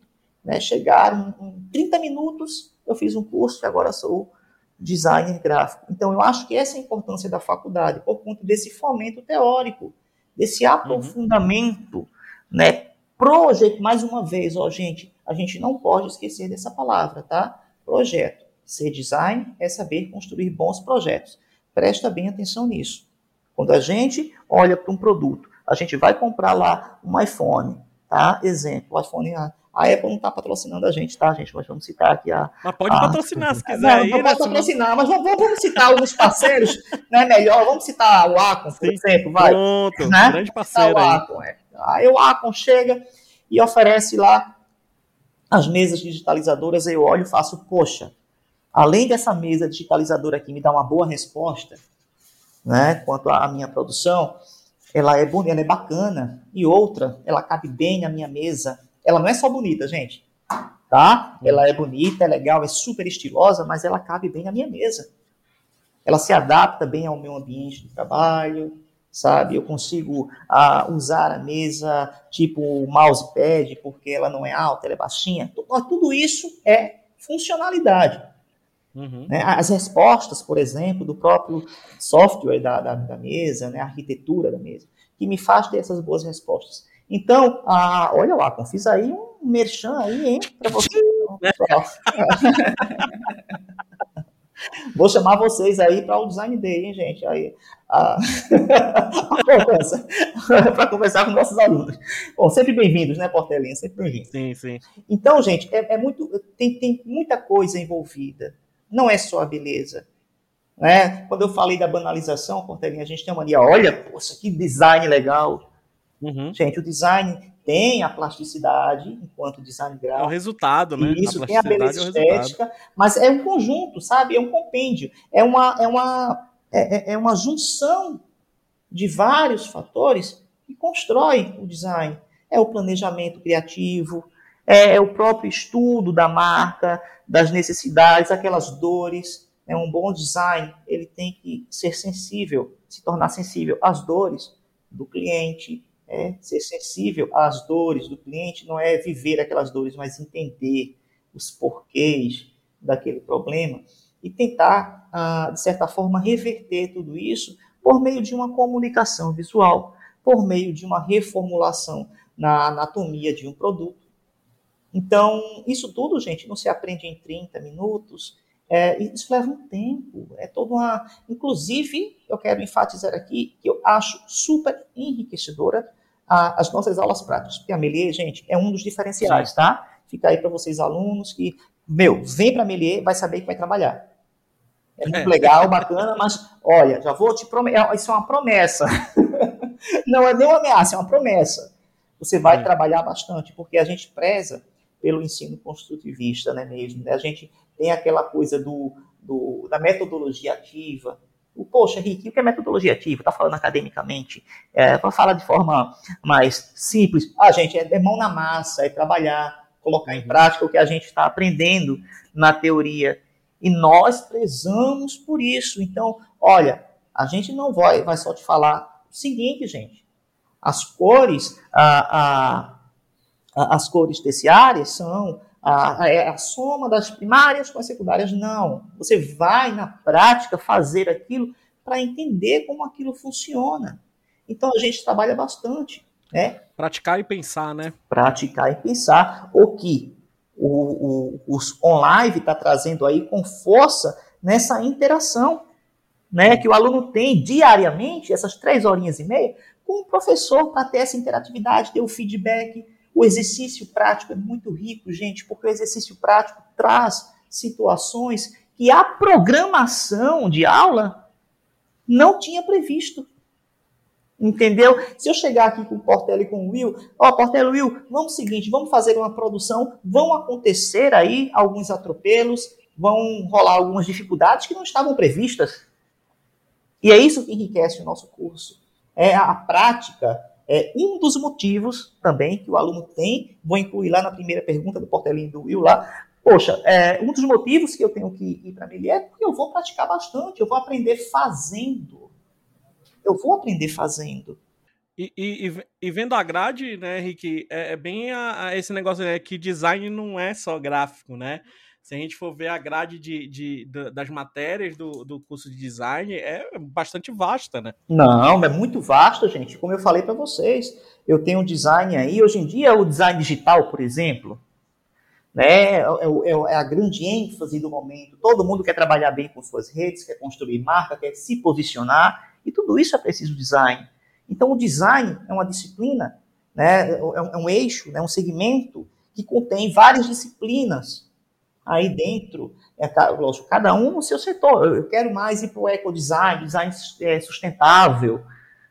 né, chegaram em 30 minutos, eu fiz um curso e agora sou designer gráfico. Então, eu acho que essa é a importância da faculdade, por conta desse fomento teórico, desse uhum. aprofundamento, uhum. né? Projeto, mais uma vez, ó, gente, a gente não pode esquecer dessa palavra, tá? Projeto. Ser design é saber construir bons projetos. Presta bem atenção nisso. Quando a gente olha para um produto, a gente vai comprar lá um iPhone, tá? Exemplo, o iPhone a Apple não está patrocinando a gente, tá, gente? Mas vamos citar aqui a. Mas pode a... patrocinar se quiser. Não, aí, não pode né? patrocinar, mas vamos, vamos citar alguns parceiros, né? Melhor, vamos citar o Acon, por Sim, exemplo, vai. Pronto, né? grande parceiro. O Acon, é. Aí o Acon chega e oferece lá as mesas digitalizadoras, eu olho e faço, poxa, além dessa mesa digitalizadora aqui me dar uma boa resposta, né, quanto à minha produção, ela é bonita, ela é bacana. E outra, ela cabe bem na minha mesa. Ela não é só bonita, gente, tá? Ela é bonita, é legal, é super estilosa, mas ela cabe bem na minha mesa. Ela se adapta bem ao meu ambiente de trabalho, sabe? Eu consigo uh, usar a mesa tipo mousepad, porque ela não é alta, ela é baixinha. Tudo isso é funcionalidade. Uhum. Né? As respostas, por exemplo, do próprio software da, da, da, mesa, né? a arquitetura da mesa, que me faz ter essas boas respostas. Então, ah, olha lá, fiz aí um merchan aí, hein, para você. Vou chamar vocês aí para o Design Day, hein, gente? Aí, a, para conversar com nossos alunos. Bom, sempre bem-vindos, né, Portelinha? Sempre bem-vindos. Sim, sim. Então, gente, é, é, muito, tem, tem muita coisa envolvida não é só a beleza. Né? Quando eu falei da banalização, Portelinha, a gente tem uma mania, olha, poxa, que design legal. Uhum. Gente, o design tem a plasticidade enquanto design gráfico. É o resultado, né? Isso, a tem a beleza é estética, mas é um conjunto, sabe? É um compêndio. É uma, é uma, é, é, é uma junção de vários fatores que constrói o design. É o planejamento criativo, é, é o próprio estudo da marca, das necessidades, aquelas dores. É um bom design, ele tem que ser sensível, se tornar sensível às dores do cliente, é, ser sensível às dores do cliente não é viver aquelas dores, mas entender os porquês daquele problema e tentar, ah, de certa forma, reverter tudo isso por meio de uma comunicação visual, por meio de uma reformulação na anatomia de um produto, então, isso tudo, gente, não se aprende em 30 minutos. É, isso leva um tempo. É toda uma. Inclusive, eu quero enfatizar aqui que eu acho super enriquecedora a, as nossas aulas práticas. Porque a Melier, gente, é um dos diferenciais, Sim. tá? Fica aí para vocês, alunos, que, meu, vem para a Melier, vai saber que vai trabalhar. É muito é. legal, bacana, mas olha, já vou te prometer. Isso é uma promessa. não é nem uma ameaça, é uma promessa. Você vai é. trabalhar bastante, porque a gente preza pelo ensino construtivista, né, mesmo. Né? A gente tem aquela coisa do, do, da metodologia ativa. O, poxa, Rick, o que é metodologia ativa? Está falando academicamente? É, Para falar de forma mais simples. Ah, gente, é, é mão na massa, é trabalhar, colocar em prática o que a gente está aprendendo na teoria. E nós prezamos por isso. Então, olha, a gente não vai, vai só te falar o seguinte, gente. As cores, a, a, as cores terciárias são a, a, é a, soma das primárias com as secundárias. Não. Você vai, na prática, fazer aquilo para entender como aquilo funciona. Então, a gente trabalha bastante. Né? Praticar e pensar, né? Praticar e pensar. O que o, o, os online está trazendo aí com força nessa interação. Né, que o aluno tem diariamente, essas três horinhas e meia, com o professor para ter essa interatividade, ter o feedback, o exercício prático é muito rico, gente, porque o exercício prático traz situações que a programação de aula não tinha previsto. Entendeu? Se eu chegar aqui com o Portela e com o Will, ó, oh, Portela e Will, vamos seguinte, vamos fazer uma produção, vão acontecer aí alguns atropelos, vão rolar algumas dificuldades que não estavam previstas. E é isso que enriquece o nosso curso. É a prática é um dos motivos também que o aluno tem, vou incluir lá na primeira pergunta do Portelinho do Will lá, poxa, é, um dos motivos que eu tenho que ir para a é porque eu vou praticar bastante, eu vou aprender fazendo. Eu vou aprender fazendo. E, e, e, vendo a grade, né, Henrique, é, é bem a, a esse negócio né, que design não é só gráfico, né? Se a gente for ver a grade de, de, de, das matérias do, do curso de design, é bastante vasta, né? Não, é muito vasta, gente. Como eu falei para vocês, eu tenho um design aí. Hoje em dia, o design digital, por exemplo, né, é, é, é a grande ênfase do momento. Todo mundo quer trabalhar bem com suas redes, quer construir marca, quer se posicionar, e tudo isso é preciso design. Então, o design é uma disciplina, né, é um, é um eixo, né, um segmento que contém várias disciplinas aí dentro, é, lógico, cada um no seu setor. Eu quero mais ir para o ecodesign, design é, sustentável,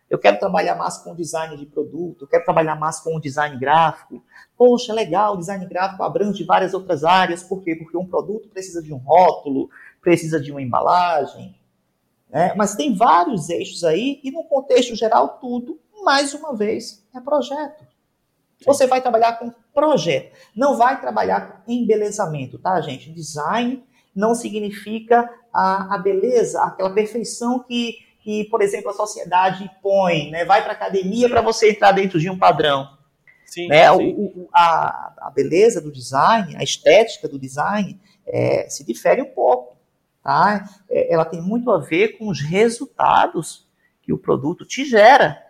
Eu quero trabalhar mais com design de produto, eu quero trabalhar mais com design gráfico. Poxa, legal, design gráfico abrange várias outras áreas. Por quê? Porque um produto precisa de um rótulo, precisa de uma embalagem. Né? Mas tem vários eixos aí, e no contexto geral, tudo, mais uma vez, é projeto. Você vai trabalhar com projeto, não vai trabalhar com embelezamento, tá, gente? Design não significa a, a beleza, aquela perfeição que, que, por exemplo, a sociedade põe, né? Vai para academia para você entrar dentro de um padrão. Sim, né? Sim. O, o, a, a beleza do design, a estética do design é, se difere um pouco. Tá? É, ela tem muito a ver com os resultados que o produto te gera,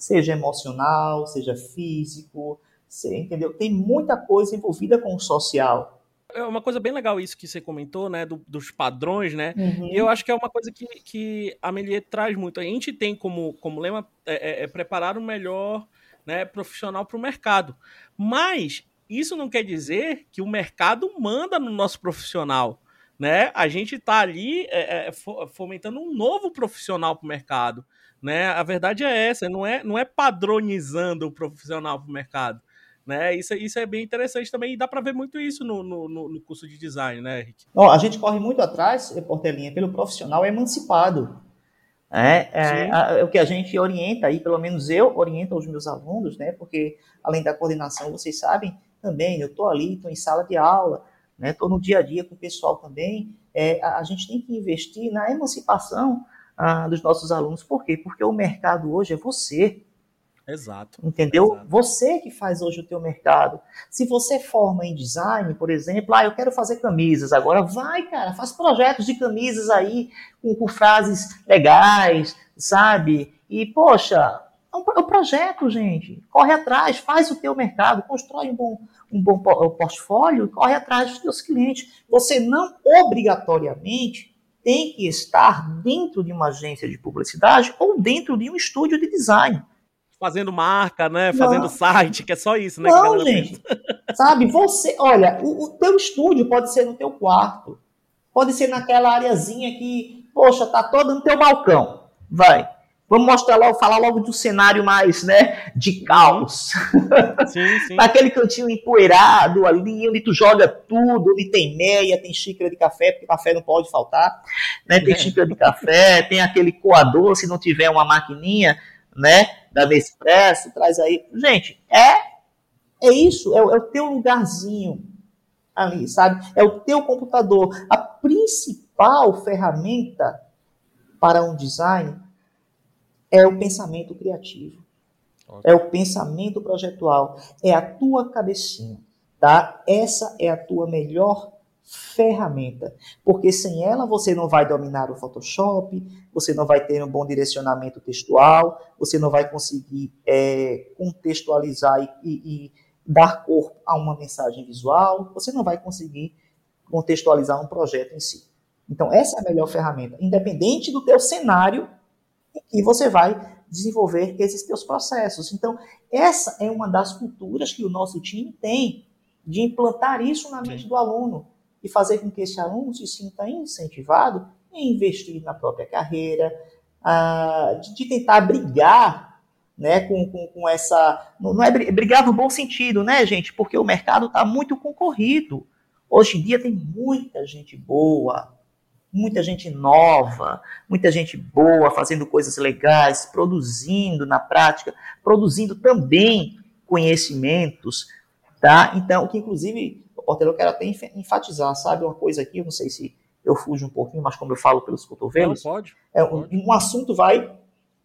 seja emocional, seja físico, você, entendeu? Tem muita coisa envolvida com o social. É uma coisa bem legal isso que você comentou, né, do, dos padrões, né, uhum. e eu acho que é uma coisa que, que a Melier traz muito. A gente tem como, como lema é, é, é preparar o melhor né, profissional para o mercado, mas isso não quer dizer que o mercado manda no nosso profissional, né? A gente está ali é, é fomentando um novo profissional para o mercado, né? A verdade é essa, não é, não é padronizando o profissional para o mercado. Né? Isso, isso é bem interessante também, e dá para ver muito isso no, no, no, curso de design, né, Henrique? Não, a gente corre muito atrás, Portelinha, pelo profissional emancipado. É, é, é, o que a gente orienta aí, pelo menos eu oriento aos meus alunos, né? Porque além da coordenação, vocês sabem também, eu estou ali, estou em sala de aula, né? Estou no dia a dia com o pessoal também. É, a, a, gente tem que investir na emancipação ah, dos nossos alunos. Por quê? Porque o mercado hoje é você. Exato. Entendeu? Exato. Você que faz hoje o teu mercado. Se você forma em design, por exemplo, ah, eu quero fazer camisas. Agora vai, cara, faz projetos de camisas aí com, com frases legais, sabe? E, poxa, é um, é um, projeto, gente. Corre atrás, faz o teu mercado, constrói um bom, um bom portfólio, corre atrás dos teus clientes. Você não obrigatoriamente tem que estar dentro de uma agência de publicidade ou dentro de um estúdio de design fazendo marca, né? Fazendo não. site, que é só isso, né? Não, gente. Sabe, você, olha, o, o, teu estúdio pode ser no teu quarto, pode ser naquela areazinha que, poxa, tá toda no teu balcão. Vai. Vamos mostrar logo, falar logo do cenário mais, né, de caos. Sim, sim. Naquele cantinho empoeirado ali, onde tu joga tudo, onde tem meia, tem xícara de café, porque café não pode faltar, né? Tem é. xícara de café, tem aquele coador, se não tiver uma maquininha, né? da Nespresso, traz aí. Gente, é é isso, é, é o teu lugarzinho ali, sabe? É o teu computador. A principal ferramenta para um design é o pensamento criativo. É o pensamento projetual, é a tua cabecinha, tá? Essa é a tua melhor ferramenta, porque sem ela você não vai dominar o Photoshop, você não vai ter um bom direcionamento textual, você não vai conseguir é, contextualizar e, e, e dar corpo a uma mensagem visual, você não vai conseguir contextualizar um projeto em si. Então essa é a melhor ferramenta, independente do teu cenário que você vai desenvolver esses teus processos. Então essa é uma das culturas que o nosso time tem de implantar isso na mente do aluno e fazer com que esse aluno se sinta incentivado em investir na própria carreira, de, de tentar brigar né, com, com, com, essa. Não é brigar no bom sentido, né, gente? Porque o mercado está muito concorrido. Hoje em dia tem muita gente boa, muita gente nova, muita gente boa fazendo coisas legais, produzindo na prática, produzindo também conhecimentos, tá? Então, que inclusive Porteiro, eu quero até enfatizar, sabe, uma coisa aqui, eu não sei se eu fujo um pouquinho, mas como eu falo pelos cotovelos, não, pode, é, pode. Um, um, assunto vai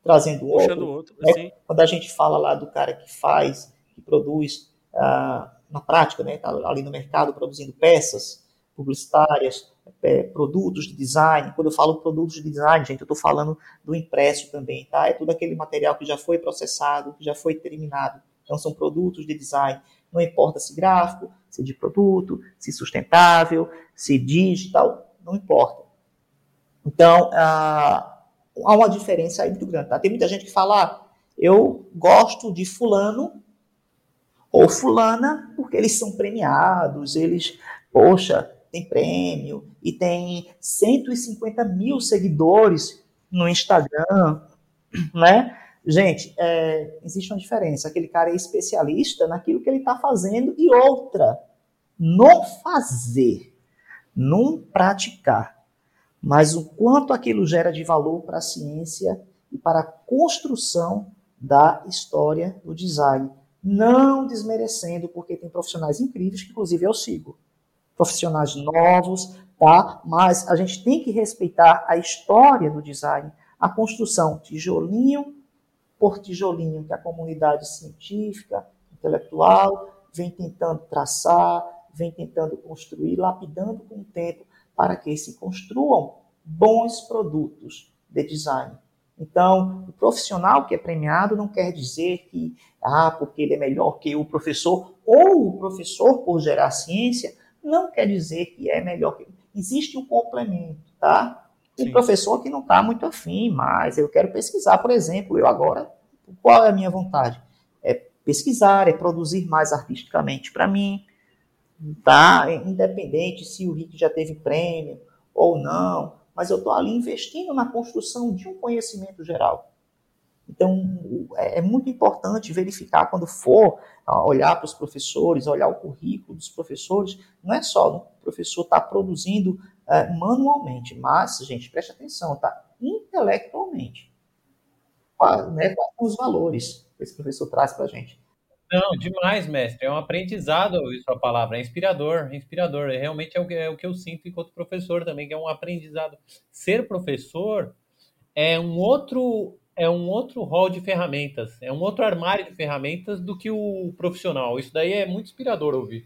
trazendo outro. outro né? Quando a gente fala lá do cara que faz, que produz ah, na prática, né, tá ali no mercado produzindo peças publicitárias, é, produtos de design. Quando eu falo produtos de design, gente, eu estou falando do impresso também, tá? É tudo aquele material que já foi processado, que já foi terminado. Então, são produtos de design. Não importa se gráfico, se de produto, se sustentável, se digital, não importa. Então, ah, há uma diferença aí muito grande. Tá? Tem muita gente que fala, ah, eu gosto de fulano ou fulana porque eles são premiados, eles, poxa, tem prêmio e tem 150 mil seguidores no Instagram, né? Gente, é, existe uma diferença. Aquele cara é especialista naquilo que ele está fazendo e outra, não fazer, não praticar, mas o quanto aquilo gera de valor para a ciência e para a construção da história do design. Não desmerecendo, porque tem profissionais incríveis que, inclusive, eu sigo. Profissionais novos, tá? Mas a gente tem que respeitar a história do design, a construção tijolinho por tijolinho que a comunidade científica, intelectual, vem tentando traçar, vem tentando construir, lapidando com o tempo, para que se construam bons produtos de design. Então, o profissional que é premiado não quer dizer que, ah, porque ele é melhor que o professor, ou o professor, por gerar ciência, não quer dizer que é melhor que. Existe um complemento, tá? O professor que não está muito afim, mas eu quero pesquisar, por exemplo, eu agora, qual é a minha vontade? É pesquisar, é produzir mais artisticamente para mim, tá? Independente se o Rick já teve prêmio ou não, mas eu estou ali investindo na construção de um conhecimento geral. Então, é, é muito importante verificar quando for olhar para os professores, olhar o currículo dos professores, não é só o professor estar tá produzindo é, manualmente, mas, gente, preste atenção, tá? Intelectualmente. Né, quais são os valores que esse professor traz para a gente? Não, demais, mestre. É um aprendizado ouvir sua palavra. É inspirador, inspirador. É, realmente é o, que, é o que eu sinto enquanto professor também, que é um aprendizado. Ser professor é um outro é um outro rol de ferramentas, é um outro armário de ferramentas do que o profissional. Isso daí é muito inspirador ouvir.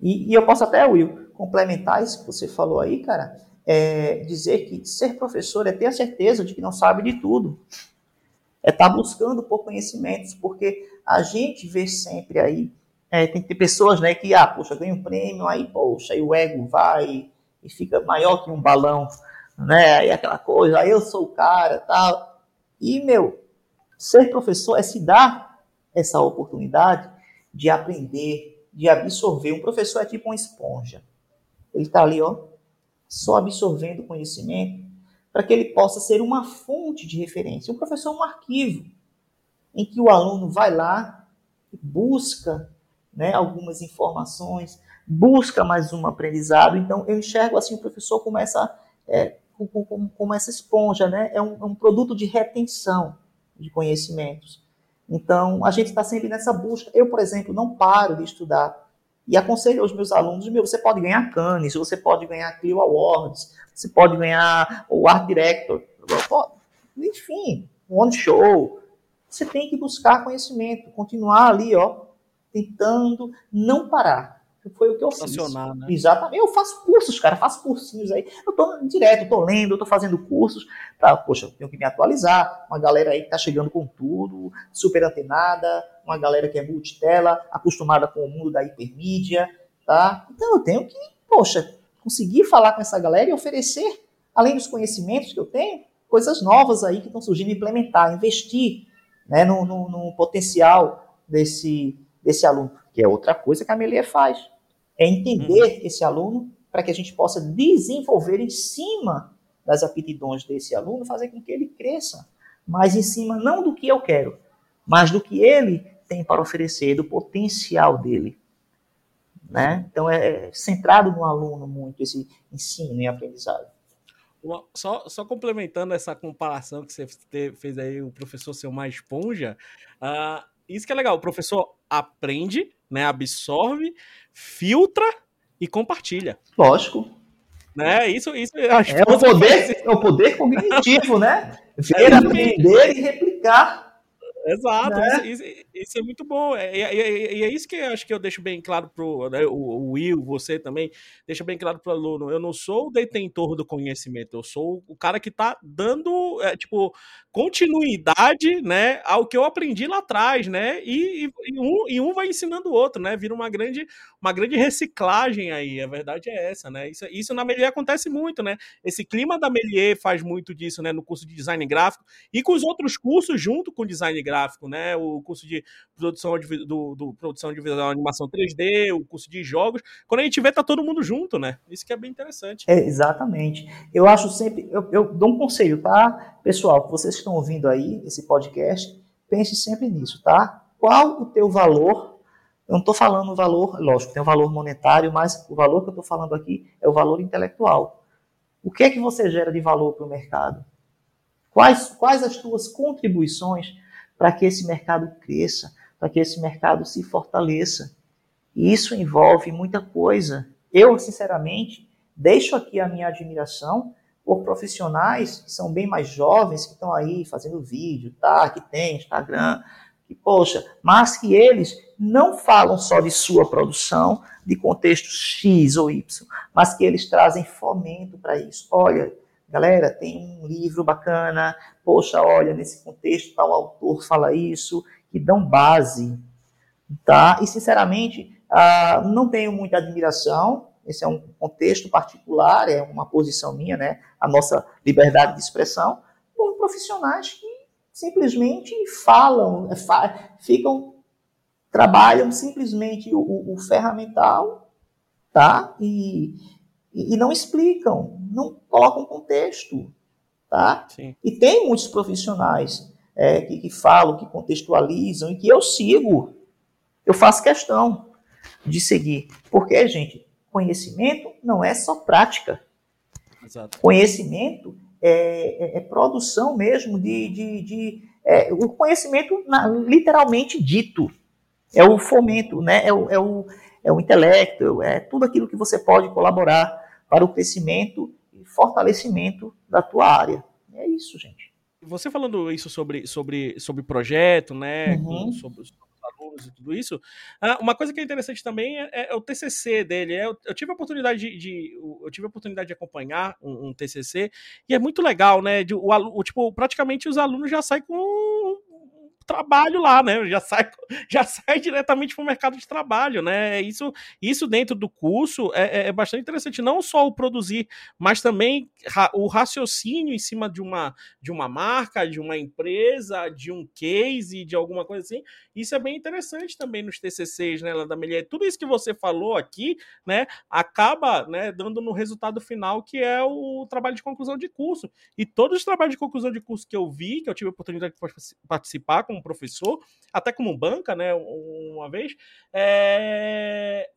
E, e eu posso até, Will, complementar isso que você falou aí, cara, é dizer que ser professor é ter a certeza de que não sabe de tudo. É estar tá buscando por conhecimentos, porque a gente vê sempre aí, é, tem, tem pessoas né, que, ah, poxa, ganha um prêmio, aí, poxa, aí o ego vai e fica maior que um balão, né? Aí aquela coisa, aí eu sou o cara, tal. E, meu, ser professor é se dar essa oportunidade de aprender, de absorver. Um professor é tipo uma esponja. Ele está ali, ó, só absorvendo conhecimento para que ele possa ser uma fonte de referência. O professor é um arquivo em que o aluno vai lá e busca né, algumas informações, busca mais um aprendizado. Então, eu enxergo assim o professor como essa, é, como, como essa esponja, né? É um, é um produto de retenção de conhecimentos. Então, a gente está sempre nessa busca. Eu, por exemplo, não paro de estudar. E aconselho aos meus alunos, meu, você pode ganhar Cannes, você pode ganhar Clio Awards, você pode ganhar o Art Director, enfim, One Show. Você tem que buscar conhecimento, continuar ali, ó, tentando não parar. Foi o que eu fiz. Né? Exatamente. Eu faço cursos, cara, faço cursinhos aí. Eu tô direto, eu tô lendo, eu tô fazendo cursos. Pra, poxa, eu tenho que me atualizar. Uma galera aí que tá chegando com tudo, super antenada, uma galera que é multitela, acostumada com o mundo da hipermídia, tá? Então eu tenho que, poxa, conseguir falar com essa galera e oferecer, além dos conhecimentos que eu tenho, coisas novas aí que estão surgindo, implementar, investir né, no, no, no potencial desse, desse aluno, que é outra coisa que a Melia faz é entender uhum. esse aluno para que a gente possa desenvolver em cima das aptidões desse aluno, fazer com que ele cresça, mas em cima não do que eu quero, mas do que ele tem para oferecer, do potencial dele. Né? Então é, é centrado no aluno muito esse ensino e aprendizado. Só, só complementando essa comparação que você fez aí, o professor ser uma esponja, uh, isso que é legal, o professor aprende, né, absorve, filtra e compartilha. Lógico. Né? Isso, isso é, o poder, é o poder cognitivo, né? Ver, aprender e replicar Exato, né? isso, isso, isso, é muito bom. E é, é, é, é, isso que eu acho que eu deixo bem claro pro né, o, o, Will, você também, deixa bem claro pro aluno. Eu não sou o detentor do conhecimento, eu sou o cara que está dando, é, tipo, continuidade, né, ao que eu aprendi lá atrás, né? E, e, e, um, e um vai ensinando o outro, né? Vira uma grande, uma grande reciclagem aí. A verdade é essa, né? Isso, isso na Melier acontece muito, né? Esse clima da Melier faz muito disso, né? No curso de design gráfico e com os outros cursos junto com design gráfico, né? O curso de produção de, do, do produção de visual, animação 3D, o curso de jogos. Quando a gente vê, tá todo mundo junto, né? Isso que é bem interessante. É, exatamente. Eu acho sempre, eu, eu dou um conselho, tá? Pessoal, vocês que estão ouvindo aí esse podcast, pense sempre nisso, tá? Qual o teu valor? Eu não estou falando o valor, lógico, tem o valor monetário, mas o valor que eu estou falando aqui é o valor intelectual. O que é que você gera de valor para o mercado? Quais, quais as tuas contribuições para que esse mercado cresça, para que esse mercado se fortaleça? E isso envolve muita coisa. Eu, sinceramente, deixo aqui a minha admiração por profissionais que são bem mais jovens, que estão aí fazendo vídeo, tá? que tem Instagram, que, poxa, mas que eles não falam só de sua produção, de contexto X ou Y, mas que eles trazem fomento para isso. Olha, galera, tem um livro bacana, poxa, olha, nesse contexto tal autor fala isso, que dão base, tá? E sinceramente, ah, não tenho muita admiração, esse é um contexto particular, é uma posição minha, né? A nossa liberdade de expressão, por profissionais que simplesmente falam, é, ficam, trabalham simplesmente o, o, o ferramental, tá? E, e, e não explicam, não colocam contexto, tá? Sim. E tem muitos profissionais é, que, que falam, que contextualizam e que eu sigo. Eu faço questão de seguir. Porque, gente, conhecimento não é só prática. Exato. Conhecimento é, é, é produção mesmo de. de, de é, o conhecimento na, literalmente dito. É o fomento, né? é, o, é, o, é o intelecto, é tudo aquilo que você pode colaborar para o crescimento e fortalecimento da tua área. É isso, gente. Você falando isso sobre, sobre, sobre projeto, né? Uhum. Sobre, os alunos e tudo isso. Ah, uma coisa que é interessante também é, é o TCC dele. É, eu tive a oportunidade de, de, eu tive a oportunidade de acompanhar um, um TCC e é muito legal, né? De, o, o, tipo, praticamente os alunos já saem com trabalho lá, né? Já sai, já sai diretamente para o mercado de trabalho, né? Isso, isso dentro do curso é, é, é bastante interessante, não só o produzir, mas também o raciocínio em cima de uma, de uma marca, de uma empresa, de um case, de alguma coisa assim. Isso é bem interessante também nos TCCs, né, da Melier. Tudo isso que você falou aqui, né, acaba, né, dando no resultado final que é o trabalho de conclusão de curso. E todos os trabalhos de conclusão de curso que eu vi, que eu tive a oportunidade de participar como professor, até como banca, né, uma vez, é...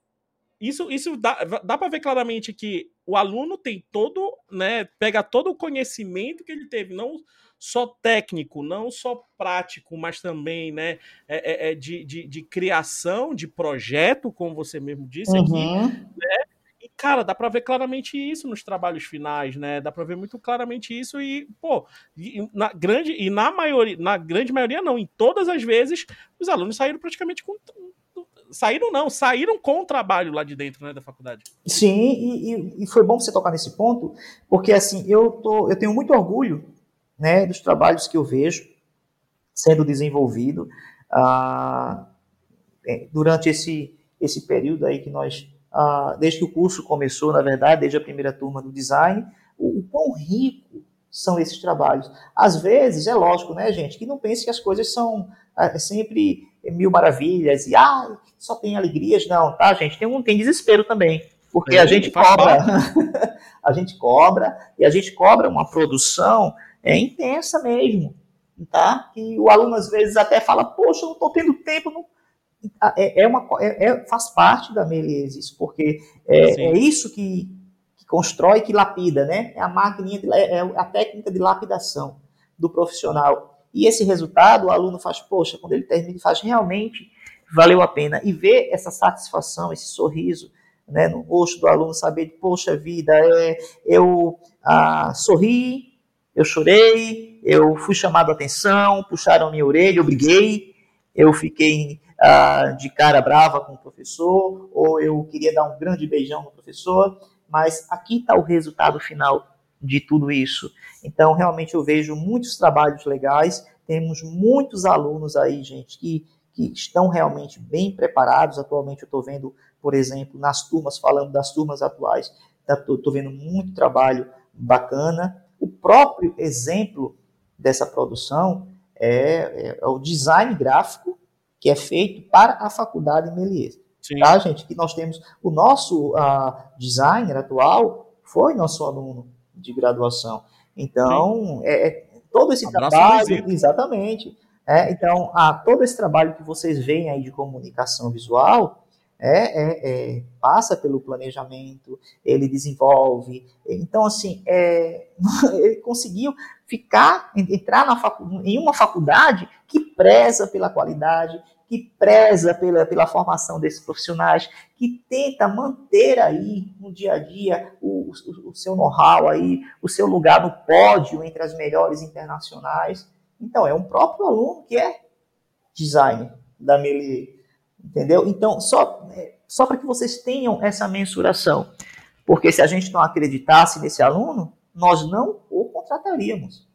isso, isso dá, dá para ver claramente que o aluno tem todo, né, pega todo o conhecimento que ele teve, não só técnico, não só prático, mas também né, é, é, é de, de, de, criação de projeto, como você mesmo disse uhum. aqui, né? Cara, dá para ver claramente isso nos trabalhos finais, né? Dá para ver muito claramente isso e, pô, e na grande e na maioria, na grande maioria não, em todas as vezes os alunos saíram praticamente com saíram não, saíram com o trabalho lá de dentro, né, da faculdade. Sim, e, e, foi bom você tocar nesse ponto, porque assim, eu tô, eu tenho muito orgulho né, dos trabalhos que eu vejo sendo desenvolvido ah, é, durante esse, esse período aí que nós, ah, desde que o curso começou, na verdade, desde a primeira turma do design, o, o quão rico são esses trabalhos. Às vezes, é lógico, né, gente, que não pense que as coisas são é, sempre mil maravilhas e ah, só tem alegrias, não, tá, gente? Tem um tem desespero também, porque é, a gente cobra, a gente cobra e a gente cobra uma produção é intensa mesmo, tá? E o aluno às vezes até fala, poxa, eu não estou tendo tempo, não... é, é, uma, é, é, faz parte da Melesis, porque é, é isso que, que, constrói, que lapida, né? É a máquina, é, é a técnica de lapidação do profissional. E esse resultado, o aluno faz, poxa, quando ele termina, ele faz realmente valeu a pena. E ver essa satisfação, esse sorriso, né, no rosto do aluno, saber, poxa vida, é, eu ah, sorri, eu chorei, eu fui chamado a atenção, puxaram minha orelha, eu briguei, eu fiquei ah, de cara brava com o professor, ou eu queria dar um grande beijão no professor, mas aqui está o resultado final de tudo isso. Então, realmente eu vejo muitos trabalhos legais, temos muitos alunos aí, gente, que, que estão realmente bem preparados. Atualmente eu estou vendo, por exemplo, nas turmas, falando das turmas atuais, estou tá, vendo muito trabalho bacana. O próprio exemplo dessa produção é, é, é o design gráfico que é feito para a faculdade Melies. Tá, gente? Que nós temos o nosso uh, designer atual foi nosso aluno de graduação. Então, é, é, todo esse Abraço trabalho, exatamente. É, então, a, todo esse trabalho que vocês veem aí de comunicação visual é, é, é, passa pelo planejamento, ele desenvolve. Então, assim, é, ele conseguiu ficar, entrar na facu, em uma faculdade que preza pela qualidade, que preza pela, pela formação desses profissionais, que tenta manter aí no dia a dia o, o, o seu know-how aí, o seu lugar no pódio entre as melhores internacionais. Então, é um próprio aluno que é designer da Melier, entendeu? Então, só, é, só para que vocês tenham essa mensuração, porque se a gente não acreditasse nesse aluno, nós não o contrataríamos.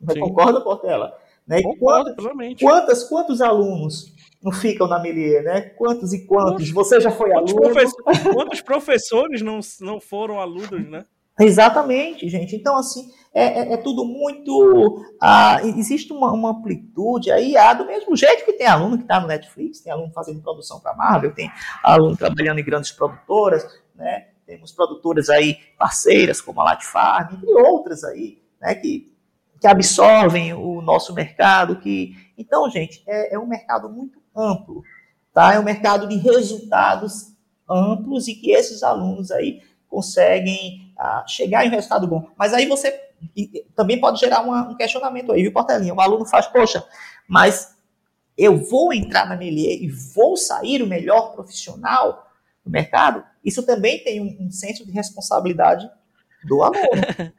Você concorda, Portela? Né? Concordo, quantos, quantas, quantos alunos não ficam na Melier, né? Quantos e quantos? Você já foi quantos aluno? Professores, quantos professores não, não foram alunos, né? Exatamente, gente. Então, assim, é, é, é tudo muito. Ah, existe uma, uma, amplitude aí, ah, do mesmo jeito que tem aluno que está no Netflix, tem aluno fazendo produção para Marvel, tem aluno trabalhando em grandes produtoras, né? Temos produtoras aí parceiras, como a Latifarm, e outras aí, né? Que que absorvem o nosso mercado. que Então, gente, é, é um mercado muito amplo. Tá? É um mercado de resultados amplos e que esses alunos aí conseguem ah, chegar em um resultado bom. Mas aí você também pode gerar uma, um questionamento aí, viu, Portelinha? O aluno faz, poxa, mas eu vou entrar na Melier e vou sair o melhor profissional do mercado? Isso também tem um, um senso de responsabilidade do aluno.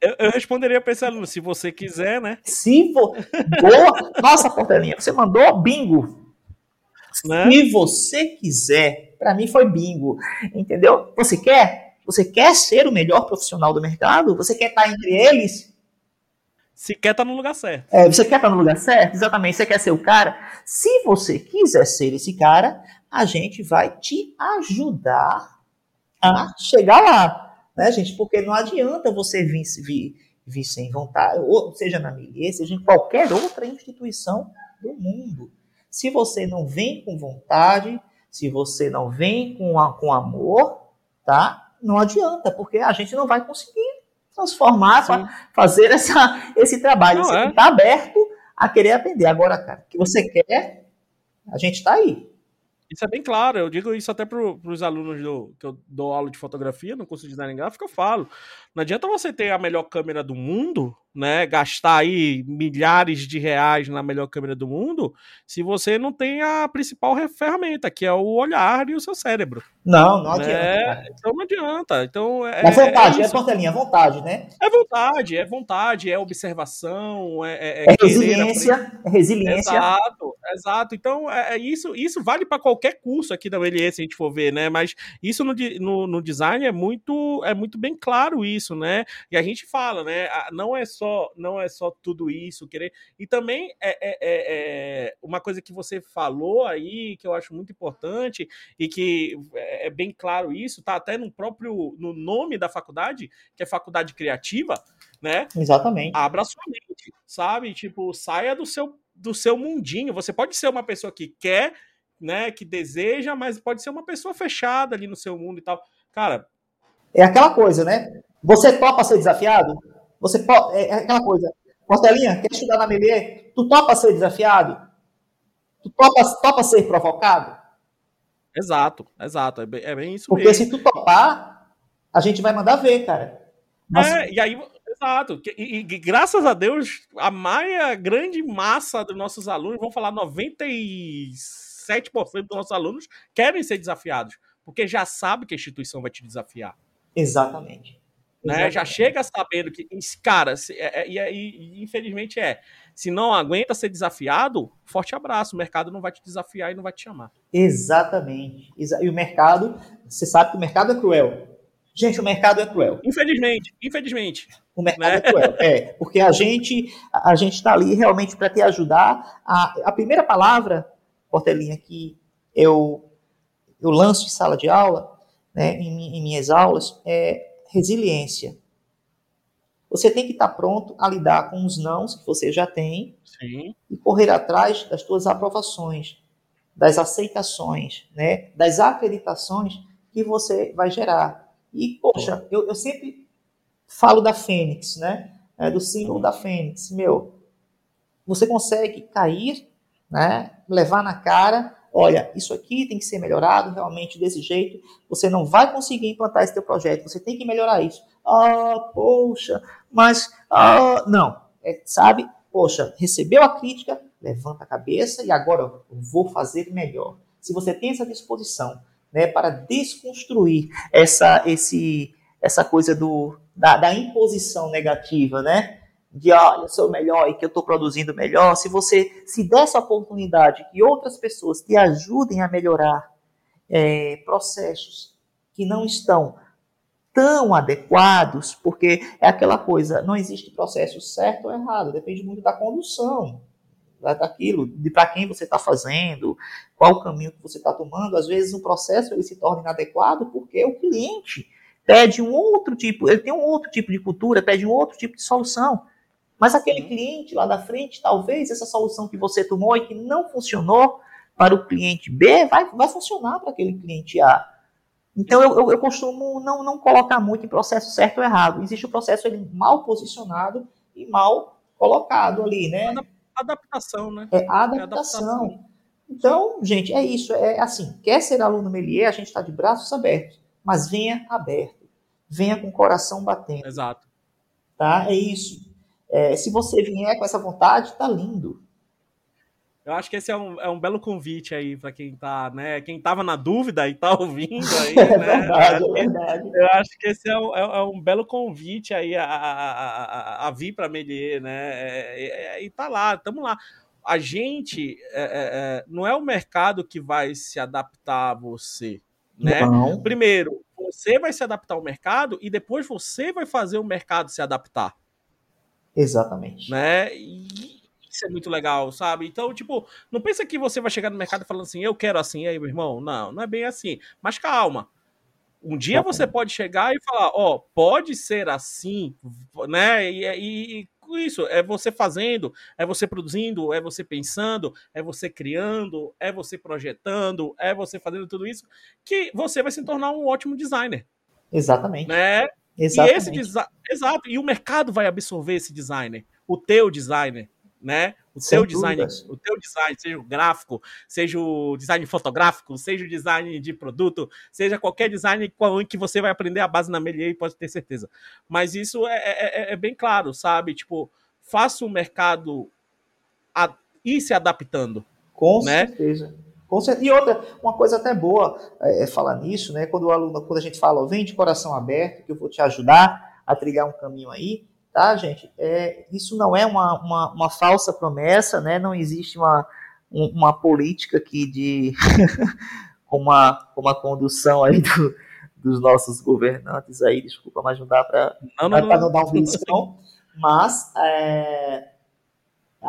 Eu, eu, responderia para esse aluno, se você quiser, né? Se vo... Boa! Nossa, Portelinha, você mandou bingo. Né? Se você quiser, para mim foi bingo. Entendeu? Você quer? Você quer ser o melhor profissional do mercado? Você quer estar entre eles? Se quer estar no lugar certo. É, você quer estar no lugar certo? Exatamente. Você quer ser o cara? Se você quiser ser esse cara, a gente vai te ajudar a chegar lá né, gente? Porque não adianta você vir, vir, vir sem vontade, ou seja na Milier, seja em qualquer outra instituição do mundo. Se você não vem com vontade, se você não vem com, a, com amor, tá? Não adianta, porque a gente não vai conseguir transformar, fazer essa, esse trabalho. Não você é. está aberto a querer aprender. Agora, cara, o que você quer, a gente está aí. Isso é bem claro, eu digo isso até para os alunos do, que eu dou aula de fotografia no curso de design gráfico, eu falo. Não adianta você ter a melhor câmera do mundo né, gastar aí milhares de reais na melhor câmera do mundo, se você não tem a principal ferramenta, que é o olhar e o seu cérebro. Não, não adianta. Né? Então não adianta. Então, é, é vontade, é, é portelinha, é vontade, né? É vontade, é vontade, é observação, é, é, é resiliência, é resiliência. Exato, exato. Então, é, é isso, isso vale para qualquer curso aqui da ULS, se a gente for ver, né? Mas isso no, no, no design é muito, é muito bem claro isso, né? E a gente fala, né? Não é só só não é só tudo isso, querer. E também é, é, é, é, uma coisa que você falou aí, que eu acho muito importante, e que é, é bem claro isso, tá até no próprio no nome da faculdade, que é faculdade criativa, né? Exatamente. Abra sua mente, sabe? Tipo, saia do seu do seu mundinho. Você pode ser uma pessoa que quer, né, que deseja, mas pode ser uma pessoa fechada ali no seu mundo e tal. Cara, é aquela coisa, né? Você topa ser desafiado? Você pode, é, é aquela coisa. Portelinha, quer estudar na Melier? Tu topa ser desafiado? Tu topa, topa ser provocado? Exato, exato. É bem, é bem isso Porque mesmo. se tu topar, a gente vai mandar ver, cara. Mas... É, e aí, exato. E, e, graças a Deus, a maia, grande massa dos nossos alunos, vamos falar 97% dos nossos alunos querem ser desafiados, porque já sabe que a instituição vai te desafiar. Exatamente. Né? Já chega sabendo que, cara, é, é, e, e, e, infelizmente é, se não aguenta ser desafiado, forte abraço, o mercado não vai te desafiar e não vai te chamar. Exatamente. E o mercado, você sabe que o mercado é cruel. Gente, o mercado é cruel. Infelizmente, infelizmente. O mercado né? é cruel, é, porque a gente a gente está ali realmente para te ajudar. A, a primeira palavra, Portelinha, que eu, eu lanço em sala de aula, né, em, em minhas aulas, é resiliência. Você tem que estar pronto a lidar com os nãos que você já tem Sim. e correr atrás das suas aprovações, das aceitações, né, das acreditações que você vai gerar. E, poxa, eu, eu sempre falo da Fênix, né? É, do símbolo da Fênix. Meu, você consegue cair, né? Levar na cara, olha, isso aqui tem que ser melhorado realmente desse jeito. Você não vai conseguir implantar esse teu projeto. Você tem que melhorar isso. Ah, poxa, mas ah, não, é, sabe? Poxa, recebeu a crítica, levanta a cabeça e agora eu vou fazer melhor. Se você tem essa disposição, né, para desconstruir essa esse essa coisa do da, da imposição negativa, né? De olha, eu sou melhor e que eu estou produzindo melhor. Se você se der essa oportunidade que outras pessoas te ajudem a melhorar é, processos que não estão tão adequados, porque é aquela coisa, não existe processo certo ou errado, depende muito da condução daquilo, de para quem você está fazendo, qual o caminho que você está tomando. Às vezes o processo ele se torna inadequado porque o cliente pede um outro tipo, ele tem um outro tipo de cultura, pede um outro tipo de solução. Mas aquele cliente lá da frente, talvez essa solução que você tomou e que não funcionou para o cliente B, vai, vai funcionar para aquele cliente A. Então eu, eu, eu, costumo não, não colocar muito em processo certo ou errado. Existe o processo ele, mal posicionado e mal colocado ali, né? Adaptação, né? É adaptação. É adaptação. Então, gente, é isso. É assim, quer ser aluno Melier, a gente está de braços abertos mas venha aberto, venha com o coração batendo. Exato. Tá? É isso. É, se você vier com essa vontade, tá lindo. Eu acho que esse é um, é um belo convite aí para quem tá, né? Quem tava na dúvida e tá ouvindo aí, é né? Verdade, é verdade. Eu acho que esse é um, é, é um belo convite aí a, a, a, a vir para Melier, né? É, é, e tá lá, estamos lá. A gente não é o mercado que vai se adaptar a você, né? Não. Primeiro, você vai se adaptar ao mercado e depois você vai fazer o mercado se adaptar. Exatamente. Né? E isso é muito legal, sabe? Então, tipo, não pensa que você vai chegar no mercado falando assim, eu quero assim, aí, meu irmão. Não, não é bem assim. Mas calma. Um dia você pode chegar e falar, ó, oh, pode ser assim, né? E, e, isso, é você fazendo, é você produzindo, é você pensando, é você criando, é você projetando, é você fazendo tudo isso, que você vai se tornar um ótimo designer. Exatamente. Né? Exatamente. E esse design, exato, e o mercado vai absorver esse designer, o teu designer, né? O Sem teu design, o teu design, seja o gráfico, seja o design fotográfico, seja o design de produto, seja qualquer design que você vai aprender a base na Melier, pode ter certeza. Mas isso é, é, é, é bem claro, sabe? Tipo, faça o mercado a, ir se adaptando. Com né? certeza. E outra, uma coisa até boa é, é falar nisso, né? Quando o aluno, quando a gente fala, vem de coração aberto, que eu vou te ajudar a trilhar um caminho aí, tá, gente? É, isso não é uma, uma, uma falsa promessa, né? Não existe uma, uma política aqui de com uma, uma condução aí do, dos nossos governantes aí, desculpa, mas não dá para não, não, não, não, dar um não. Mas é,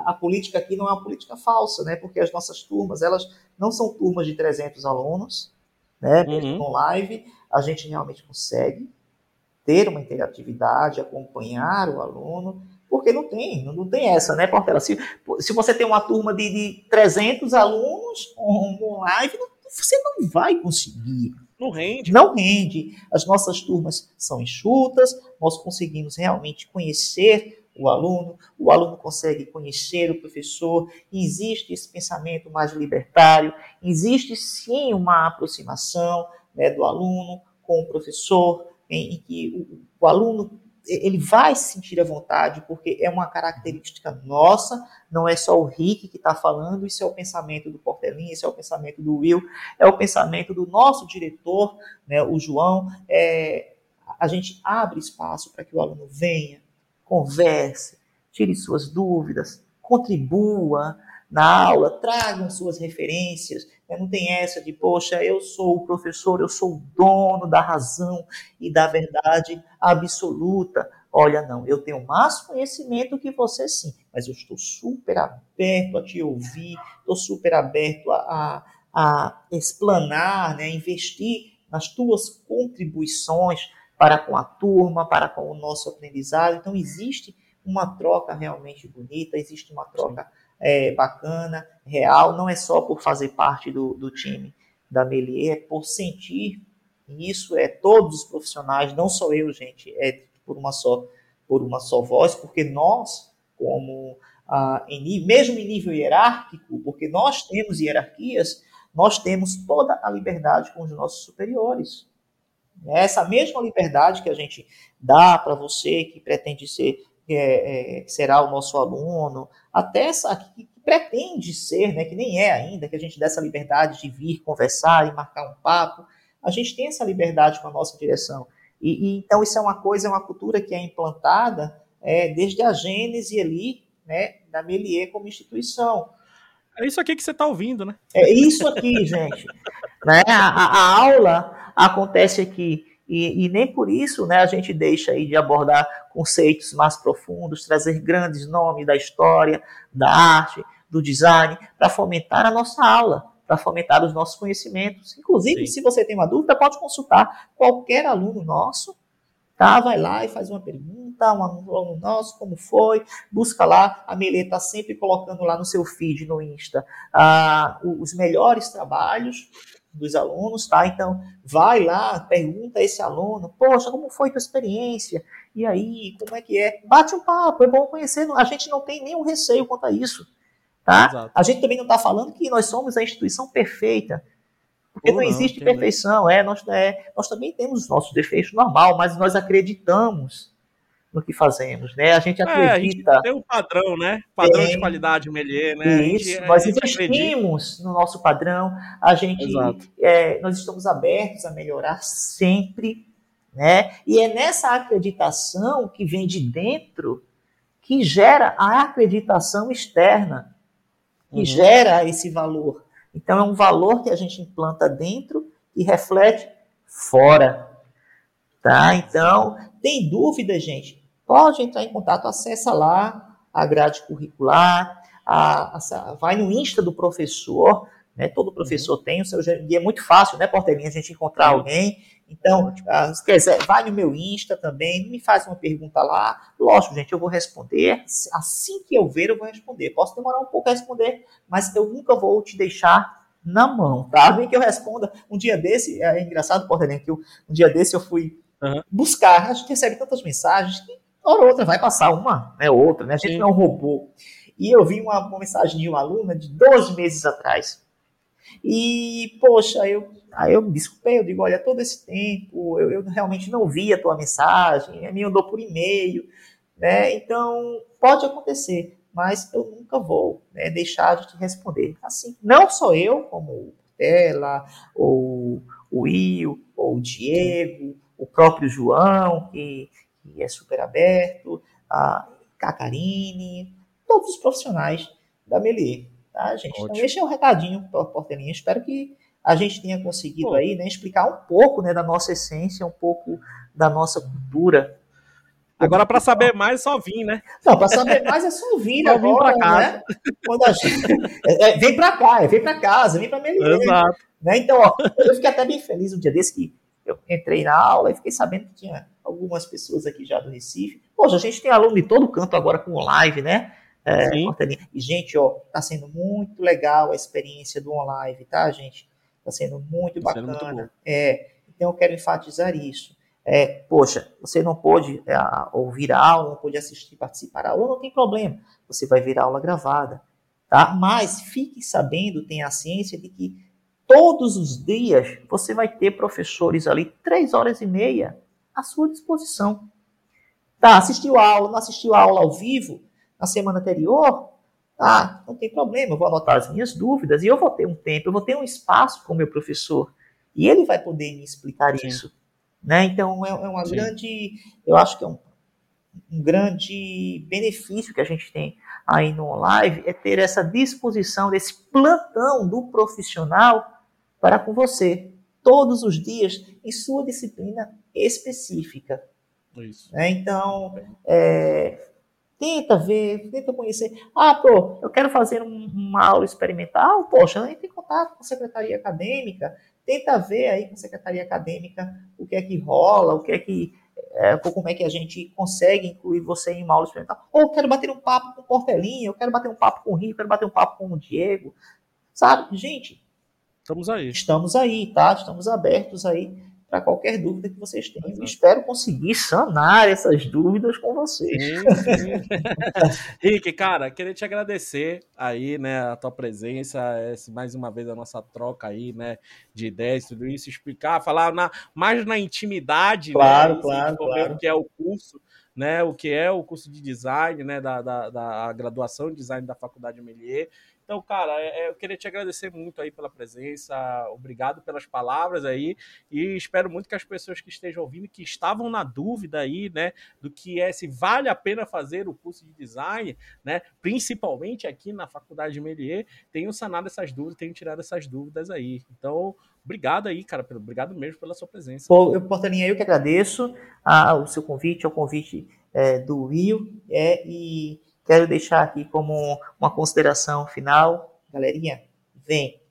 a política aqui não é uma política falsa, né? Porque as nossas turmas, elas não são turmas de 300 alunos, né? Uhum. Com live, a gente realmente consegue ter uma interatividade, acompanhar o aluno, porque não tem, não tem essa, né, Portela? Se, se você tem uma turma de, de 300 alunos um live, você não vai conseguir. Não rende. Não rende. As nossas turmas são enxutas, nós conseguimos realmente conhecer o aluno, o aluno consegue conhecer o professor, existe esse pensamento mais libertário, existe sim uma aproximação né, do aluno com o professor, em, em que o, o aluno ele vai se sentir à vontade, porque é uma característica nossa, não é só o Rick que está falando, isso é o pensamento do Portelinha, isso é o pensamento do Will, é o pensamento do nosso diretor, né, o João. É, a gente abre espaço para que o aluno venha, converse, tire suas dúvidas, contribua, na aula, tragam suas referências. Né? Não tem essa de, poxa, eu sou o professor, eu sou o dono da razão e da verdade absoluta. Olha, não, eu tenho mais conhecimento que você sim, mas eu estou super aberto a te ouvir, estou super aberto a, a, a explanar, né, investir nas tuas contribuições para com a turma, para com o nosso aprendizado. Então, existe uma troca realmente bonita, existe uma troca é, bacana, real, não é só por fazer parte do, do time da Melier, é por sentir, e isso é todos os profissionais, não só eu, gente, é por uma só, por uma só voz, porque nós, como ah, em, mesmo em nível hierárquico, porque nós temos hierarquias, nós temos toda a liberdade com os nossos superiores. Essa mesma liberdade que a gente dá para você que pretende ser é, é, será o nosso aluno, até essa que, pretende ser, né, que nem é ainda, que a gente dá essa liberdade de vir conversar e marcar um papo, a gente tem essa liberdade com a nossa direção. E, e então isso é uma coisa, é uma cultura que é implantada é, desde a gênese ali, né, da Melier como instituição. É isso aqui que você está ouvindo, né? É isso aqui, gente. né? A, a, aula acontece aqui. E, e, nem por isso né, a gente deixa aí de abordar conceitos mais profundos, trazer grandes nomes da história, da arte, do design, para fomentar a nossa aula, para fomentar os nossos conhecimentos. Inclusive, Sim. se você tem uma dúvida, pode consultar qualquer aluno nosso, tá? Vai lá e faz uma pergunta, um aluno nosso, como foi, busca lá, a Melê está sempre colocando lá no seu feed, no Insta, ah, os melhores trabalhos, dos alunos, tá? Então, vai lá, pergunta a esse aluno, poxa, como foi tua experiência? E aí, como é que é? Bate um papo, é bom conhecer, a gente não tem nenhum receio quanto a isso, tá? Exato. A gente também não está falando que nós somos a instituição perfeita, porque não, não, existe perfeição, é nós, é, nós também temos os nossos defeitos normal, mas nós acreditamos no que fazemos, né? A gente acredita. É, a gente tem um padrão, né? Padrão tem, de qualidade Melier, né? Isso, gente, nós investimos no nosso padrão, a gente, é, nós estamos abertos a melhorar sempre, né? E é nessa acreditação que vem de dentro que gera a acreditação externa, que uhum. gera esse valor. Então é um valor que a gente implanta dentro e reflete fora. Tá? Então, tem dúvida, gente? Pode entrar em contato, acessa lá a grade curricular, a, a, vai no Insta do professor, né? Todo professor uhum. tem o seu e é muito fácil, né, Portelinha, a gente encontrar alguém. Então, ah, se quiser, vai no meu Insta também, me faz uma pergunta lá. Lógico, gente, eu vou responder. Assim que eu ver, eu vou responder. Posso demorar um pouco a responder, mas eu nunca vou te deixar na mão, tá? Vem que eu responda. Um dia desse, é engraçado, Portelinha, que eu, um dia desse eu fui uhum. buscar. A gente recebe tantas mensagens que hora ou outra vai passar uma, né, outra, né? A gente Sim. não é um robô. E eu vi uma, uma, mensagem de uma aluna de 12 meses atrás. E, poxa, eu, aí eu me desculpei, eu digo, olha, todo esse tempo eu, eu realmente não vi a tua mensagem, a minha andou por e-mail, né? Então, pode acontecer, mas eu nunca vou né, deixar de te responder. Assim, não só eu, como ela, ou o Will, ou o Diego, o próprio João, que que é super aberto, a Cacarine, todos os profissionais da Melier, tá, gente? Então, Ótimo. Então, esse é o recadinho, Portelinha. Espero que a gente tenha conseguido Pô. aí, né, explicar um pouco, né, da nossa essência, um pouco da nossa cultura. Agora, para saber mais, é só vir, né? Não, para saber mais é só vir só agora, pra casa. né? Quando a gente... é, é, vem para cá, é, vem para casa, vem para Melier. Exato. Né? Então, ó, eu fiquei até bem feliz um dia desse que eu entrei na aula e fiquei sabendo que tinha algumas pessoas aqui já do Recife. Poxa, a gente tem aluno de todo canto agora com live, né? É, e, gente, ó, tá sendo muito legal a experiência do online, tá, gente? Tá sendo muito tá bacana. Sendo muito é, então eu quero enfatizar isso. É, poxa, você não pode é, ouvir a aula, não pode assistir, participar da aula, não tem problema. Você vai ver a aula gravada, tá? Mas fique sabendo, tenha a ciência de que todos os dias você vai ter professores ali, três horas e meia, à sua disposição. Tá, assistiu a aula, não assistiu a aula ao vivo na semana anterior? Ah, não tem problema, eu vou anotar as minhas dúvidas e eu vou ter um tempo, eu vou ter um espaço com o meu professor e ele vai poder me explicar Sim. isso. Né? Então, é, é uma Sim. grande, eu acho que é um, um grande benefício que a gente tem aí no live é ter essa disposição, desse plantão do profissional para com você, todos os dias, em sua disciplina específica. Isso. Né? Então, é, tenta ver, tenta conhecer. Ah, pô, eu quero fazer um, uma aula experimental. Poxa, entre em contato com a secretaria acadêmica, tenta ver aí com a secretaria acadêmica o que é que rola, o que é que é, como é que a gente consegue incluir você em uma aula experimental. Ou eu quero bater um papo com o Portelinho, eu quero bater um papo com o Rio, eu quero bater um papo com o Diego, sabe? Gente, estamos aí. Estamos aí, tá? Estamos abertos aí para qualquer dúvida que vocês tenham. Exato. Espero conseguir sanar essas dúvidas com vocês. Sim, sim. Rick, cara, queria te agradecer aí, né, a tua presença, mais uma vez a nossa troca aí, né, de ideias, tudo isso, explicar, falar na, mais na intimidade, claro, né, claro, claro. o que é o curso, né, o que é o curso de design, né, da, da, da graduação de design da Faculdade Melier, então, cara, é, é, eu queria te agradecer muito aí pela presença, obrigado pelas palavras aí, e espero muito que as pessoas que estejam ouvindo, que estavam na dúvida aí, né, do que é se vale a pena fazer o curso de design, né, principalmente aqui na Faculdade de Melier, tenham sanado essas dúvidas, tenham tirado essas dúvidas aí. Então, obrigado aí, cara, obrigado mesmo pela sua presença. Pô, eu, Portalinha, eu que agradeço a, o seu convite, ao convite é, do Rio, é, e Quero deixar aqui como uma consideração final, galerinha, vem,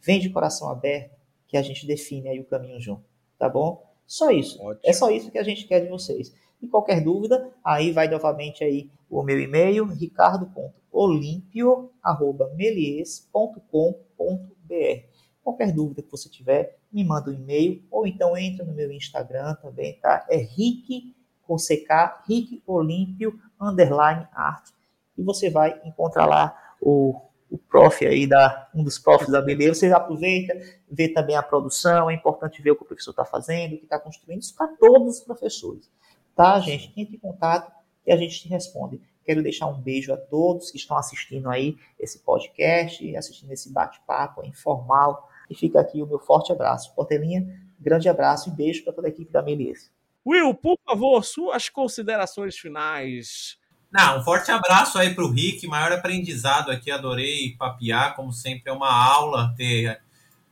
vem de coração aberto, que a gente define aí o caminho junto, tá bom? Só isso. Ótimo. É só isso que a gente quer de vocês. E qualquer dúvida, aí vai novamente aí o meu e-mail, ricardo.olimpio.melies.com.br. Qualquer dúvida que você tiver, me manda um e-mail ou então entra no meu Instagram também, tá? É rick com CK, Rick Olímpio, underline arte e você vai encontrar lá o, o prof aí, da, um dos profs da BB. Você aproveita, vê também a produção, é importante ver o que o professor está fazendo, o que está construindo, isso para todos os professores. Tá, gente? Entre em contato e a gente te responde. Quero deixar um beijo a todos que estão assistindo aí esse podcast, assistindo esse bate-papo informal. E fica aqui o meu forte abraço. Portelinha, grande abraço e beijo para toda a equipe da Melies. Will, por favor, suas considerações finais não, um forte abraço aí para o Rick, maior aprendizado aqui, adorei papiar, como sempre é uma aula ter,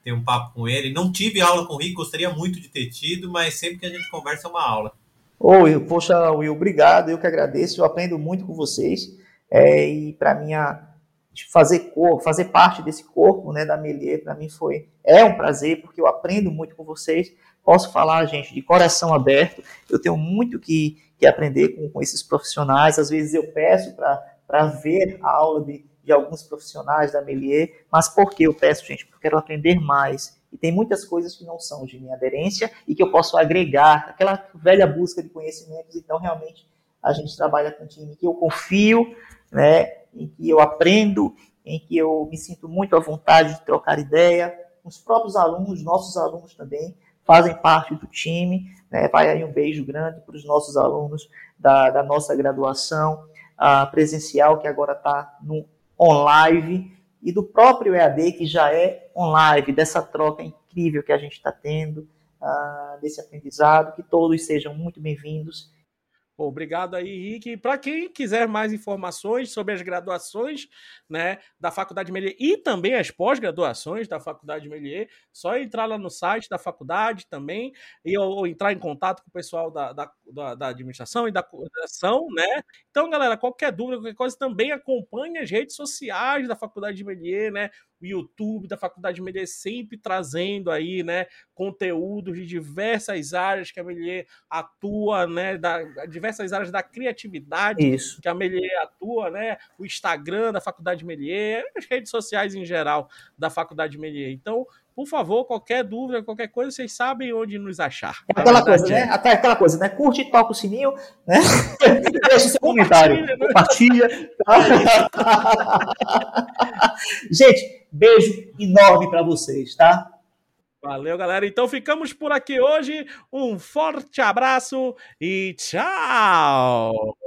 ter um papo com ele. Não tive aula com o Rick, gostaria muito de ter tido, mas sempre que a gente conversa é uma aula. Ô, Will, poxa, Will, obrigado, eu que agradeço, eu aprendo muito com vocês, é, e para mim fazer fazer parte desse corpo, né, da Melier, para mim foi, é um prazer, porque eu aprendo muito com vocês, posso falar, gente, de coração aberto, eu tenho muito que que aprender com, com esses profissionais. Às vezes eu peço para ver a aula de, de alguns profissionais da Melier, mas por que eu peço, gente? Porque eu quero aprender mais. E tem muitas coisas que não são de minha aderência e que eu posso agregar, aquela velha busca de conhecimentos. Então, realmente, a gente trabalha com um time que eu confio, né, em que eu aprendo, em que eu me sinto muito à vontade de trocar ideia. Os próprios alunos, nossos alunos também, fazem parte do time. Né? Vai aí um beijo grande para os nossos alunos da, da nossa graduação presencial, que agora está no online, e do próprio EAD, que já é online, dessa troca incrível que a gente está tendo, uh, desse aprendizado. Que todos sejam muito bem-vindos Obrigado aí, Henrique. Para quem quiser mais informações sobre as graduações né, da Faculdade Melier e também as pós-graduações da Faculdade Melier, só entrar lá no site da faculdade também e ou, ou entrar em contato com o pessoal da, da, da, da administração e da coordenação, né? Então, galera, qualquer dúvida, qualquer coisa, também acompanhe as redes sociais da Faculdade de Melier, né? O YouTube da Faculdade de Melier sempre trazendo aí, né, conteúdos de diversas áreas que a Melier atua, né, da, diversas áreas da criatividade Isso. que a Melier atua, né? O Instagram da Faculdade de Melier, as redes sociais em geral da Faculdade de Melier. Então, por favor, qualquer dúvida, qualquer coisa, vocês sabem onde nos achar. É aquela coisa, né? Até aquela coisa, né? Curte, toca o sininho, né? Deixa seu comentário, né? compartilha. Gente, beijo enorme para vocês, tá? Valeu, galera. Então ficamos por aqui hoje. Um forte abraço e tchau!